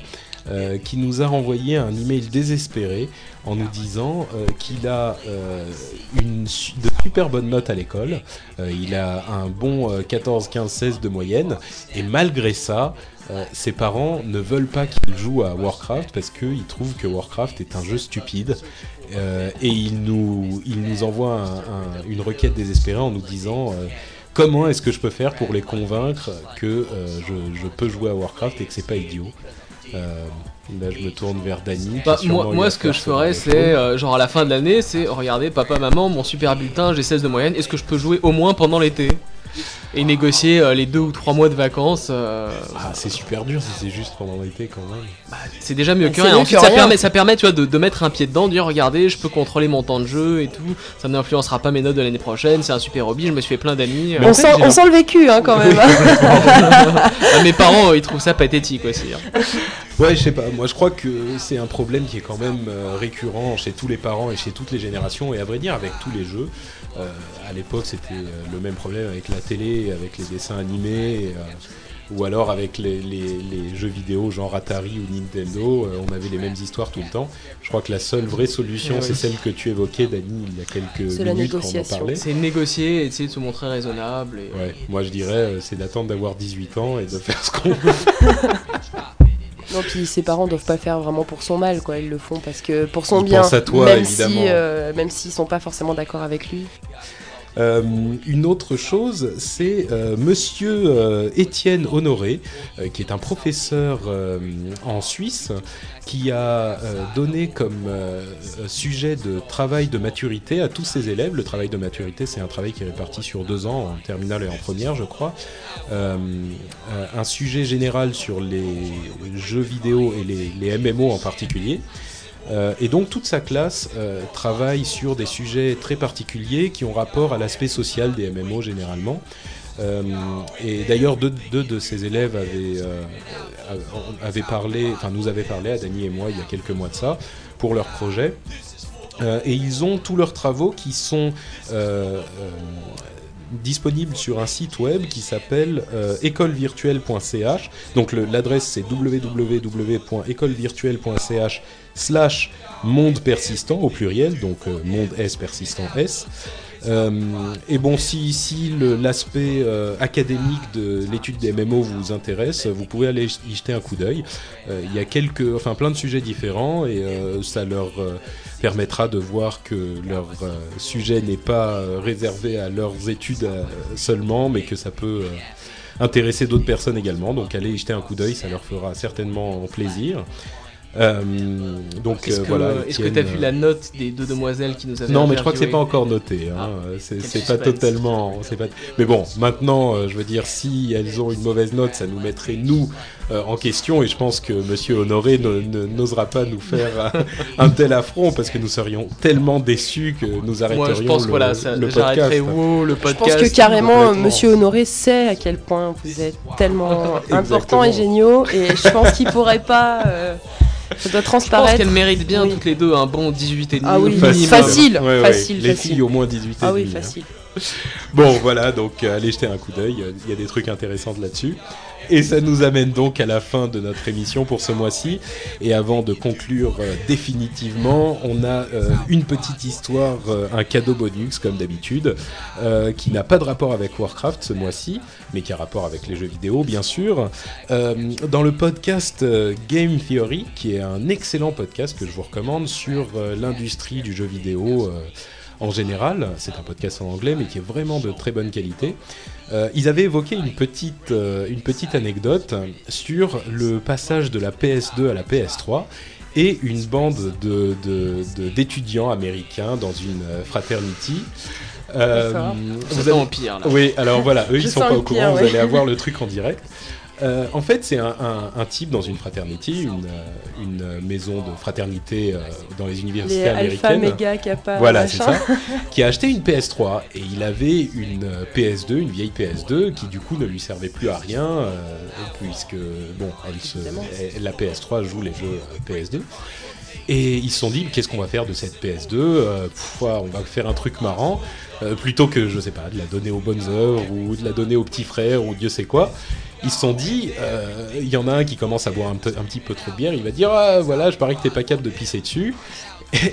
Speaker 1: euh, qui nous a renvoyé un email désespéré en nous disant euh, qu'il a euh, une de super bonnes notes à l'école, il a un bon 14, 15, 16 de moyenne, et malgré ça, ses parents ne veulent pas qu'il joue à Warcraft parce qu'ils trouvent que Warcraft est un jeu stupide. et il nous, il nous envoie une requête désespérée en nous disant comment est-ce que je peux faire pour les convaincre que je, je, peux jouer à Warcraft et que c'est pas idiot. Euh, là, je me tourne vers Dany.
Speaker 3: Bah, moi, moi ce que je ferais, c'est euh, genre à la fin de l'année, c'est regardez, papa, maman, mon super bulletin, j'ai 16 de moyenne. Est-ce que je peux jouer au moins pendant l'été? Et négocier euh, les deux ou trois mois de vacances. Euh,
Speaker 1: ah, c'est super dur si c'est juste pendant l'été quand même.
Speaker 3: Bah, c'est déjà mieux que rien. ça permet, ça permet tu vois, de, mettre un pied dedans, de dire regardez, je peux contrôler mon temps de jeu et tout. Ça n'influencera pas mes notes de l'année prochaine. C'est un super hobby. Je me suis fait plein d'amis.
Speaker 2: On, sent, on sent le vécu hein, quand même.
Speaker 3: Ah, mes parents, ils trouvent ça pathétique aussi. Hein.
Speaker 1: Ouais, je sais pas. Moi, je crois que c'est un problème qui est quand même euh, récurrent chez tous les parents et chez toutes les générations. Et à vrai dire, avec tous les jeux. Euh, à l'époque, c'était euh, le même problème avec la télé, avec les dessins animés, euh, ou alors avec les, jeux vidéo genre Atari ou Nintendo. on avait les mêmes histoires tout le temps. Je crois que la seule vraie solution, c'est celle que tu évoquais, Dani, il y a quelques minutes quand on en parlait.
Speaker 3: C'est négocier, essayer de se montrer raisonnable.
Speaker 1: Ouais, moi je dirais, c'est d'attendre d'avoir 18 ans et de faire ce qu'on veut.
Speaker 2: Non, puis ses parents doivent pas faire vraiment pour son mal, quoi. Ils le font parce que pour son bien.
Speaker 1: à toi,
Speaker 2: même
Speaker 1: évidemment.
Speaker 2: Si, euh, même s'ils sont pas forcément d'accord avec lui.
Speaker 1: Euh, une autre chose, c'est euh, Monsieur euh, Étienne Honoré, qui est un professeur en Suisse, qui a donné comme sujet de travail de maturité à tous ses élèves. Le travail de maturité, c'est un travail qui est réparti sur deux ans, en terminale et en première, je crois. un sujet général sur les jeux vidéo et les, les MMO en particulier. Euh, et donc toute sa classe euh, travaille sur des sujets très particuliers qui ont rapport à l'aspect social des MMO généralement. Euh, et d'ailleurs, deux, de ses élèves avaient, parlé, enfin nous avaient parlé à Dany et moi il y a quelques mois de ça pour leur projet. et ils ont tous leurs travaux qui sont disponibles sur un site web qui s'appelle écolevirtuelle.ch. Donc l'adresse c'est www.écolevirtuelle.ch slash monde persistant au pluriel, donc euh, monde S persistant S. Euh, et bon, si, si l'aspect euh, académique de l'étude des MMO vous intéresse, vous pouvez aller y jeter un coup d'œil. Il y a quelques, enfin plein de sujets différents et ça leur permettra de voir que leur sujet n'est pas réservé à leurs études seulement, mais que ça peut intéresser d'autres personnes également. Donc allez y jeter un coup d'œil, ça leur fera certainement plaisir. Euh, donc
Speaker 3: est-ce
Speaker 1: euh, voilà.
Speaker 3: Est-ce que tu as vu la note des deux demoiselles qui nous avaient
Speaker 1: Non, mais je crois que c'est pas encore noté. Hein. Ah, c'est pas totalement. Pas... Mais bon, maintenant, euh, je veux dire, si elles ont une mauvaise note, ça nous mettrait nous en question, et je pense que Monsieur Honoré n'osera pas nous faire un, tel affront parce que nous serions tellement déçus que nous arrêterions Moi, je pense, le,
Speaker 3: voilà, ça,
Speaker 1: le podcast.
Speaker 2: le podcast. Je pense que carrément, Monsieur Honoré sait à quel point vous êtes tellement important et géniaux, et je pense qu'il pourrait pas. Ça doit transparaître. Je
Speaker 3: pense qu'elles méritent bien toutes les deux un bon 18 et demi.
Speaker 2: Ah oui, facile, facile,
Speaker 1: Les filles au moins 18 et
Speaker 2: Ah oui, hein. facile.
Speaker 1: Bon, voilà, donc euh, allez jeter un coup d'œil. Il y a des trucs intéressants là-dessus. Et ça nous amène donc à la fin de notre émission pour ce mois-ci. Et avant de conclure euh, définitivement, on a euh, une petite histoire, euh, un cadeau bonus comme d'habitude, qui n'a pas de rapport avec Warcraft ce mois-ci, mais qui a rapport avec les jeux vidéo bien sûr. dans le podcast Game Theory, qui est un excellent podcast que je vous recommande sur l'industrie du jeu vidéo en général. C'est un podcast en anglais, mais qui est vraiment de très bonne qualité. Euh, ils avaient évoqué une petite, euh, une petite anecdote sur le passage de la PS2 à la PS3 et une bande d'étudiants de, américains dans une euh, fraternity.
Speaker 3: Euh, vous avez... pire là.
Speaker 1: Oui, alors voilà, eux ils sont pas au courant, vous allez avoir le truc en direct. Euh, en fait, c'est un, type dans une fraternité, une, euh, maison de fraternité euh, dans les universités américaines.
Speaker 2: Alpha, Kappa,
Speaker 1: voilà, c'est ça. qui a acheté une PS3 et il avait une PS2, une vieille PS2 qui du coup ne lui servait plus à rien puisque bon, la PS3 joue les jeux PS2. Et ils se sont dit, qu'est-ce qu'on va faire de cette PS2 On va faire un truc marrant. plutôt que, je sais pas, de la donner aux bonnes œuvres ou de la donner aux petits frères ou Dieu sait quoi ils se sont dit, euh, il y en a un qui commence à boire un, un, petit peu trop de bière, il va dire, ah voilà, je parie que t'es pas capable de pisser dessus.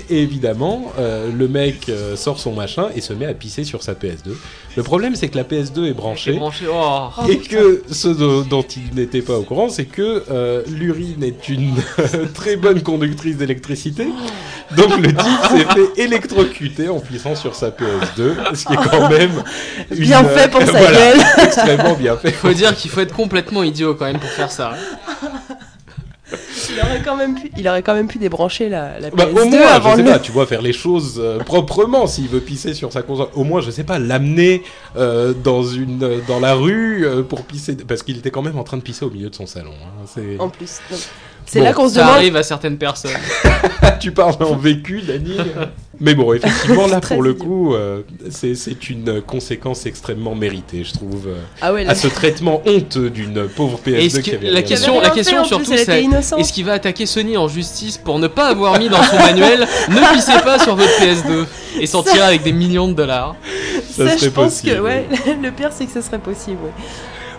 Speaker 1: Et évidemment, euh, le mec euh, sort son machin et se met à pisser sur sa PS2. Le problème, c'est que la PS2 est branchée.
Speaker 3: Oh.
Speaker 1: et que ce dont il n'était pas au courant, c'est que euh, l'urine est une très bonne conductrice d'électricité. Donc le type s'est fait électrocuter en pissant sur sa PS2, ce qui est quand même
Speaker 2: bien fait pour sa gueule.
Speaker 1: extrêmement bien fait. Il
Speaker 3: faut dire qu'il faut être complètement idiot quand même pour faire ça.
Speaker 2: Il aurait quand même pu, il aurait quand même pu débrancher la, la PS2
Speaker 1: bah, au moins,
Speaker 2: avant
Speaker 1: je sais pas, tu vois, faire les choses euh, proprement s'il veut pisser sur sa console. Au moins, je sais pas, l'amener euh, dans une euh, dans la rue pour pisser parce qu'il était quand même en train de pisser au milieu de son salon. Hein.
Speaker 2: En plus. C'est là qu'on se demande.
Speaker 3: Ça arrive à certaines personnes.
Speaker 1: tu parles en vécu, Dani. Mais bon, effectivement, là, pour le coup, euh, c'est une conséquence extrêmement méritée, je trouve, euh, ah à ce traitement honteux d'une pauvre PS2 qui avait
Speaker 3: la question, la question surtout, c'est est-ce qu'il va attaquer Sony en justice pour ne pas avoir mis dans son manuel ne pissez pas sur votre PS2 et s'en tirer avec des millions de dollars?
Speaker 2: Ça, je pense que, ouais, le pire, c'est que ce serait possible. Ouais.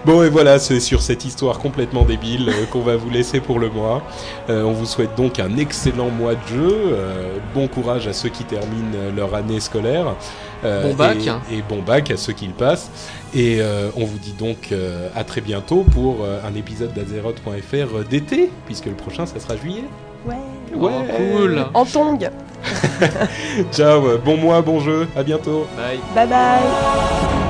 Speaker 1: Bon et voilà, c'est sur cette histoire complètement débile euh, qu'on va vous laisser pour le mois. Euh, on vous souhaite donc un excellent mois de jeu. Euh, bon courage à ceux qui terminent leur année scolaire.
Speaker 3: bon bac.
Speaker 1: Et, bon bac à ceux qui le passent. Et on vous dit donc à très bientôt pour un épisode d'Azeroth.fr d'été, puisque le prochain, ça sera juillet.
Speaker 2: Ouais.
Speaker 3: Ouais. Oh, cool.
Speaker 2: En tongue.
Speaker 1: Ciao, bon mois, bon jeu, à bientôt.
Speaker 2: Bye.
Speaker 3: Bye bye.